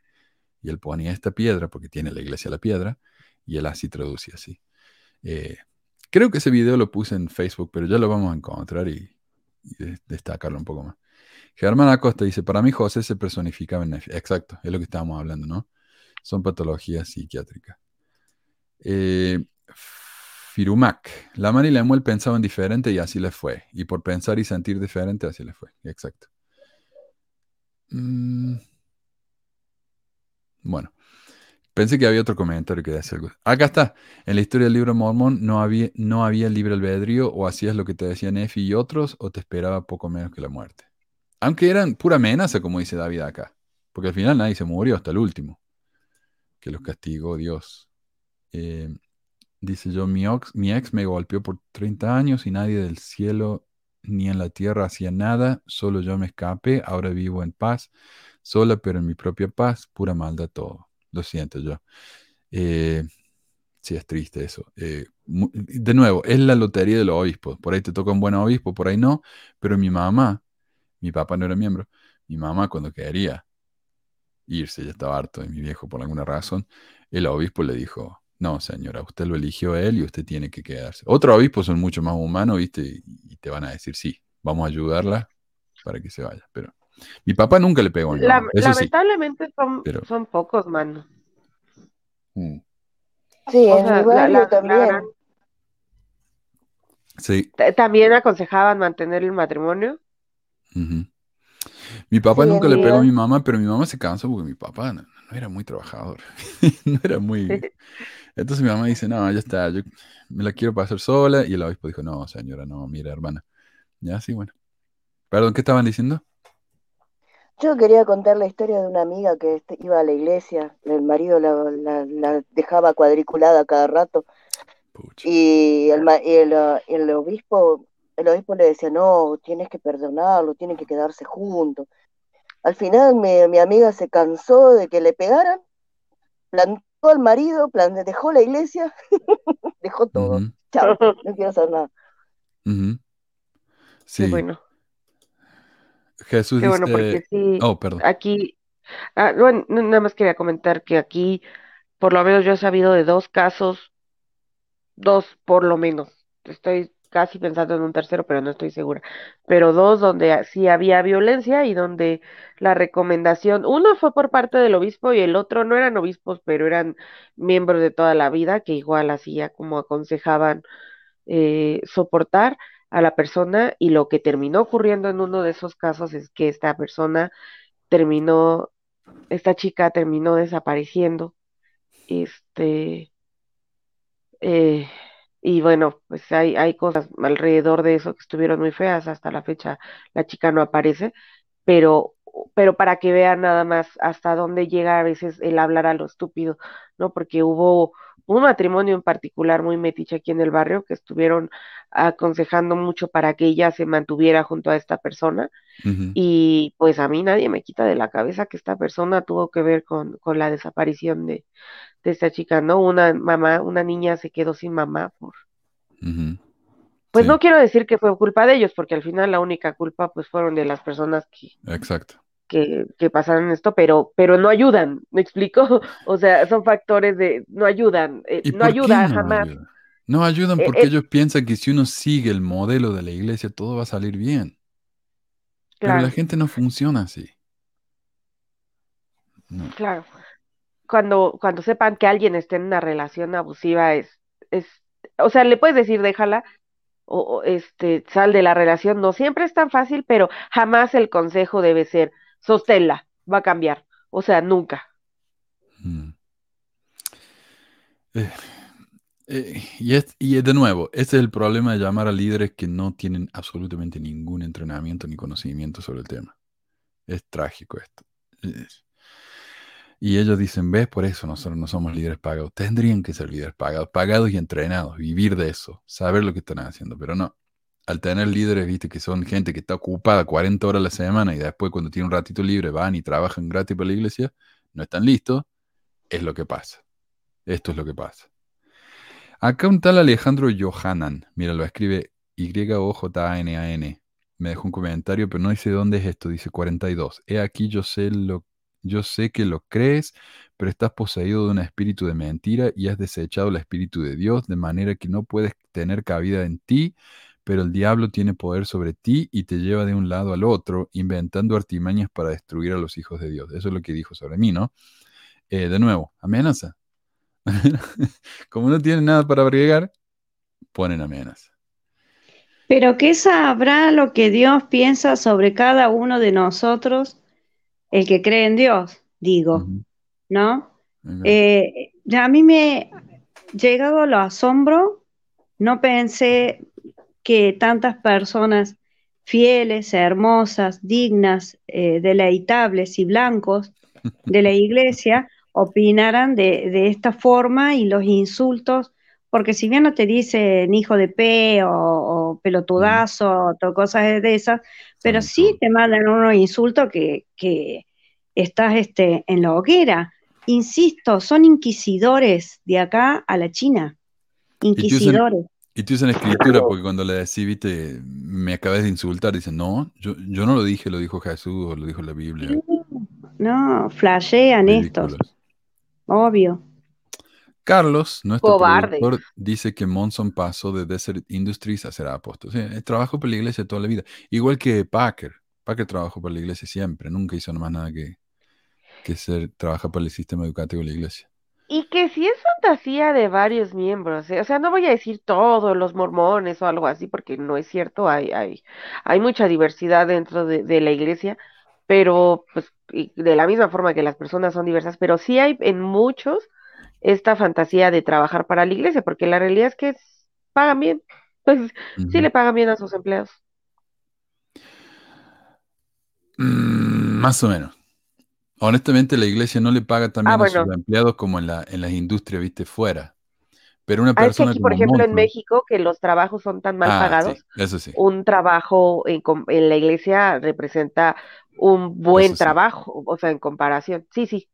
Y él ponía esta piedra, porque tiene la iglesia la piedra, y él así traduce así. Eh, creo que ese video lo puse en Facebook, pero ya lo vamos a encontrar y, y de- destacarlo un poco más. Germán Acosta dice, para mí José se personificaba en. Exacto, es lo que estábamos hablando, ¿no? Son patologías psiquiátricas. Eh, Firumac, la mano y la muel pensaban diferente y así les fue. Y por pensar y sentir diferente, así les fue. Exacto. Mm, bueno, pensé que había otro comentario que decía algo. Acá está. En la historia del libro Mormón no había, no había libre albedrío o hacías lo que te decían Nefi y otros o te esperaba poco menos que la muerte. Aunque eran pura amenaza, como dice David acá. Porque al final nadie se murió hasta el último. Que los castigó Dios. Eh, dice yo, mi, ox- mi ex me golpeó por 30 años y nadie del cielo ni en la tierra hacía nada, solo yo me escapé, ahora vivo en paz, sola pero en mi propia paz, pura maldad todo. Lo siento yo. Eh, sí, es triste eso. Eh, de nuevo, es la lotería de los obispos. Por ahí te toca un buen obispo, por ahí no, pero mi mamá, mi papá no era miembro, mi mamá cuando quería irse, ya estaba harto de mi viejo por alguna razón, el obispo le dijo, no señora, usted lo eligió a él y usted tiene que quedarse. Otros obispos son mucho más humanos, ¿viste? Y, te van a decir, sí, vamos a ayudarla para que se vaya. Pero mi papá nunca le pegó La- sí. lamentablemente son, Pero- son pocos, mano. Mm. Sí, O en sea, mi la- barrio la- la también. gran- Sí, También aconsejaban mantener el matrimonio. ujú. Mi papá Sí, nunca le pegó a mi- mamá, pero mi mamá se cansó porque mi papá no, no era muy trabajador. No era muy... Entonces mi mamá dice, no, ya está, yo me la quiero pasar sola. Y el obispo dijo, no, señora, no, mira, hermana. Ya, sí, bueno. Perdón, ¿qué estaban diciendo? Yo quería contar la historia de una amiga que este, iba a la iglesia, el marido la, la- la dejaba cuadriculada cada rato Pucha. y el, el, el obispo, el obispo le decía, no, tienes que perdonarlo, tienen que quedarse juntos. Al final mi, mi amiga se cansó de que le pegaran, plantó al marido, plan- dejó la iglesia, dejó todo. Chao, no quiero hacer nada. ujú. Qué Sí, bueno, Jesús qué bueno, porque dice... sí, Oh, perdón. aquí, ah, bueno, nada más quería comentar que aquí, por lo menos yo he sabido de dos casos dos por lo menos. Estoy casi pensando en un tercero, pero no estoy segura. Pero dos donde sí había violencia y donde la recomendación, uno fue por parte del obispo y el otro no eran obispos, pero eran miembros de toda la vida que igual hacía como aconsejaban eh, soportar a la persona y lo que terminó ocurriendo en uno de esos casos es que esta persona terminó, esta chica terminó desapareciendo. Este, eh, y bueno, pues hay, hay cosas alrededor de eso que estuvieron muy feas. Hasta la fecha la chica no aparece, pero, pero para que vean nada más hasta dónde llega a veces el hablar a lo estúpido, ¿no? Porque hubo un matrimonio en particular muy metiche aquí en el barrio que estuvieron aconsejando mucho para que ella se mantuviera junto a esta persona. Y pues a mí nadie me quita de la cabeza que esta persona tuvo que ver con, con la desaparición de, de esta chica, ¿no? Una mamá, una niña se quedó sin mamá por... Pues Sí, no quiero decir que fue culpa de ellos, porque al final la única culpa pues fueron de las personas que, exacto. que, que pasaron esto, pero, pero no ayudan, ¿me explico? O sea, son factores de, no ayudan, eh, ¿Y no por qué ayuda no jamás. No ayudan Eh, porque eh, ellos piensan que si uno sigue el modelo de la iglesia, todo va a salir bien. Pero la gente no funciona así. No. claro. Cuando, cuando sepan que alguien está en una relación abusiva es, es, o sea, le puedes decir déjala, o, este, sal de la relación, no siempre es tan fácil, pero jamás el consejo debe ser, sosténla, va a cambiar, o sea, nunca. Mm. Eh, eh, y, es- y de nuevo, ese es el problema de llamar a líderes que no tienen absolutamente ningún entrenamiento ni conocimiento sobre el tema. Es trágico esto. Eh, Y ellos dicen, ves, por eso nosotros no somos líderes pagados. Tendrían que ser líderes pagados, pagados y entrenados, vivir de eso, saber lo que están haciendo, pero no. Al tener líderes, viste, que son gente que está ocupada 40 horas a la semana y después cuando tiene un ratito libre van y trabajan gratis para la iglesia, no están listos, es lo que pasa. Esto es lo que pasa. Acá un tal Alejandro Johanan, mira, lo escribe Y-O-J-A-N-A-N. Me dejó un comentario, pero no dice dónde es esto, dice 42. He aquí yo sé lo yo sé que lo crees, pero estás poseído de un espíritu de mentira y has desechado el espíritu de Dios, de manera que no puedes tener cabida en ti, pero el diablo tiene poder sobre ti y te lleva de un lado al otro, inventando artimañas para destruir a los hijos de Dios. Eso es lo que dijo sobre mí, ¿no? Eh, de nuevo, amenaza. Como no tienen nada para bregar, ponen amenaza. Pero ¿qué sabrá lo que Dios piensa sobre cada uno de nosotros, el que cree en Dios, digo, ¿no? Eh, a mí me ha llegado al asombro, no pensé que tantas personas fieles, hermosas, dignas, eh, deleitables y blancos de la iglesia opinaran de, de esta forma y los insultos, porque si bien no te dicen hijo de P o, pelotudazo o cosas de esas, pero sí te mandan unos insultos que, que estás este, en la hoguera. Insisto, son inquisidores de acá a la China, inquisidores. y te usan escritura porque cuando le decís, viste, me acabas de insultar, dicen, no, yo, yo no lo dije, lo dijo Jesús o lo dijo la Biblia. No, flashean estos, obvio. Carlos, nuestro productor, dice que Monson pasó de Desert Industries a ser apóstol. Sí, él trabajó para la iglesia toda la vida. Igual que Packer. Packer trabajó para la iglesia siempre. Nunca hizo más nada que, que ser, trabajar para el sistema educativo de la iglesia. Y que si es fantasía de varios miembros, ¿eh? O sea, no voy a decir todos los mormones o algo así, porque no es cierto, hay, hay, hay mucha diversidad dentro de, de la iglesia, pero pues de la misma forma que las personas son diversas, pero sí hay en muchos esta fantasía de trabajar para la iglesia, porque la realidad es que es- pagan bien, pues sí le pagan bien a sus empleados. Mm, más o menos. Honestamente, la iglesia no le paga tan Ah, bien a sus bueno, empleados como en la, en las industrias, viste, fuera. Pero una ah, es que persona aquí, por ejemplo, en México, que los trabajos son tan mal ah, sí, pagados, eso sí, un trabajo en, la iglesia representa un buen eso sí. trabajo, o sea, en comparación. Sí, sí.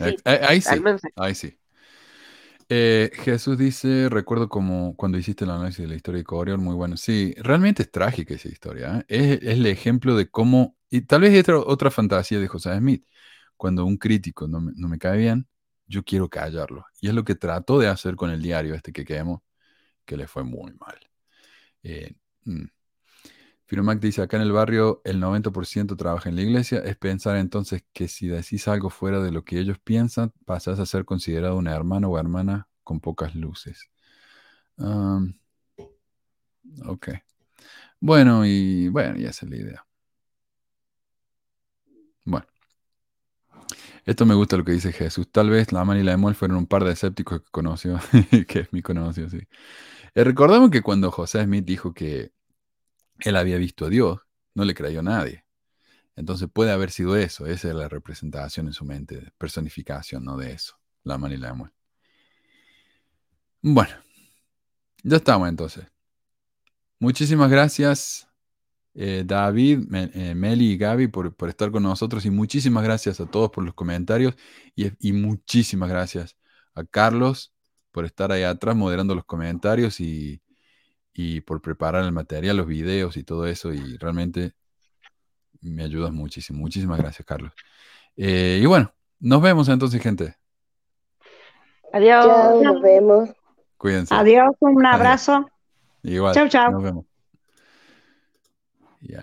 Sí, Ex- Ahí sí, ahí sí. Eh, Jesús dice, recuerdo como cuando hiciste el análisis de la historia de Coriol, muy bueno. Sí, realmente es trágica esa historia. ¿eh? Es, es el ejemplo de cómo, y tal vez es otra, otra fantasía de José Smith, cuando un crítico no me, no me cae bien, yo quiero callarlo. Y es lo que trató de hacer con el diario este que quemó, que le fue muy mal. Eh, mm. Firomac dice, acá en el barrio el 90% trabaja en la iglesia, es pensar entonces que si decís algo fuera de lo que ellos piensan, pasás a ser considerado una hermana o hermana con pocas luces. Um, ok. Bueno, y bueno, ya esa es la idea. Bueno. Esto me gusta lo que dice Jesús. Tal vez la y la Emol fueron un par de escépticos que conoció, que es mi conocido, sí. Eh, recordemos que cuando José Smith dijo que él había visto a Dios, no le creyó nadie. Entonces puede haber sido eso, esa es la representación en su mente, personificación, ¿no? De eso, la man y la Emol. Bueno, ya estamos entonces. Muchísimas gracias, eh, David, eh, Meli y Gaby, por, por, estar con nosotros. Y muchísimas gracias a todos por los comentarios. Y, y, muchísimas gracias a Carlos por estar ahí atrás moderando los comentarios y, y por preparar el material, los videos y todo eso. Y realmente me ayudas muchísimo. Muchísimas gracias, Carlos. Eh, y bueno, nos vemos entonces, gente. Adiós. Chao, nos vemos. Cuídense. Adiós, un abrazo. Igual. Chau, chau. Nos vemos.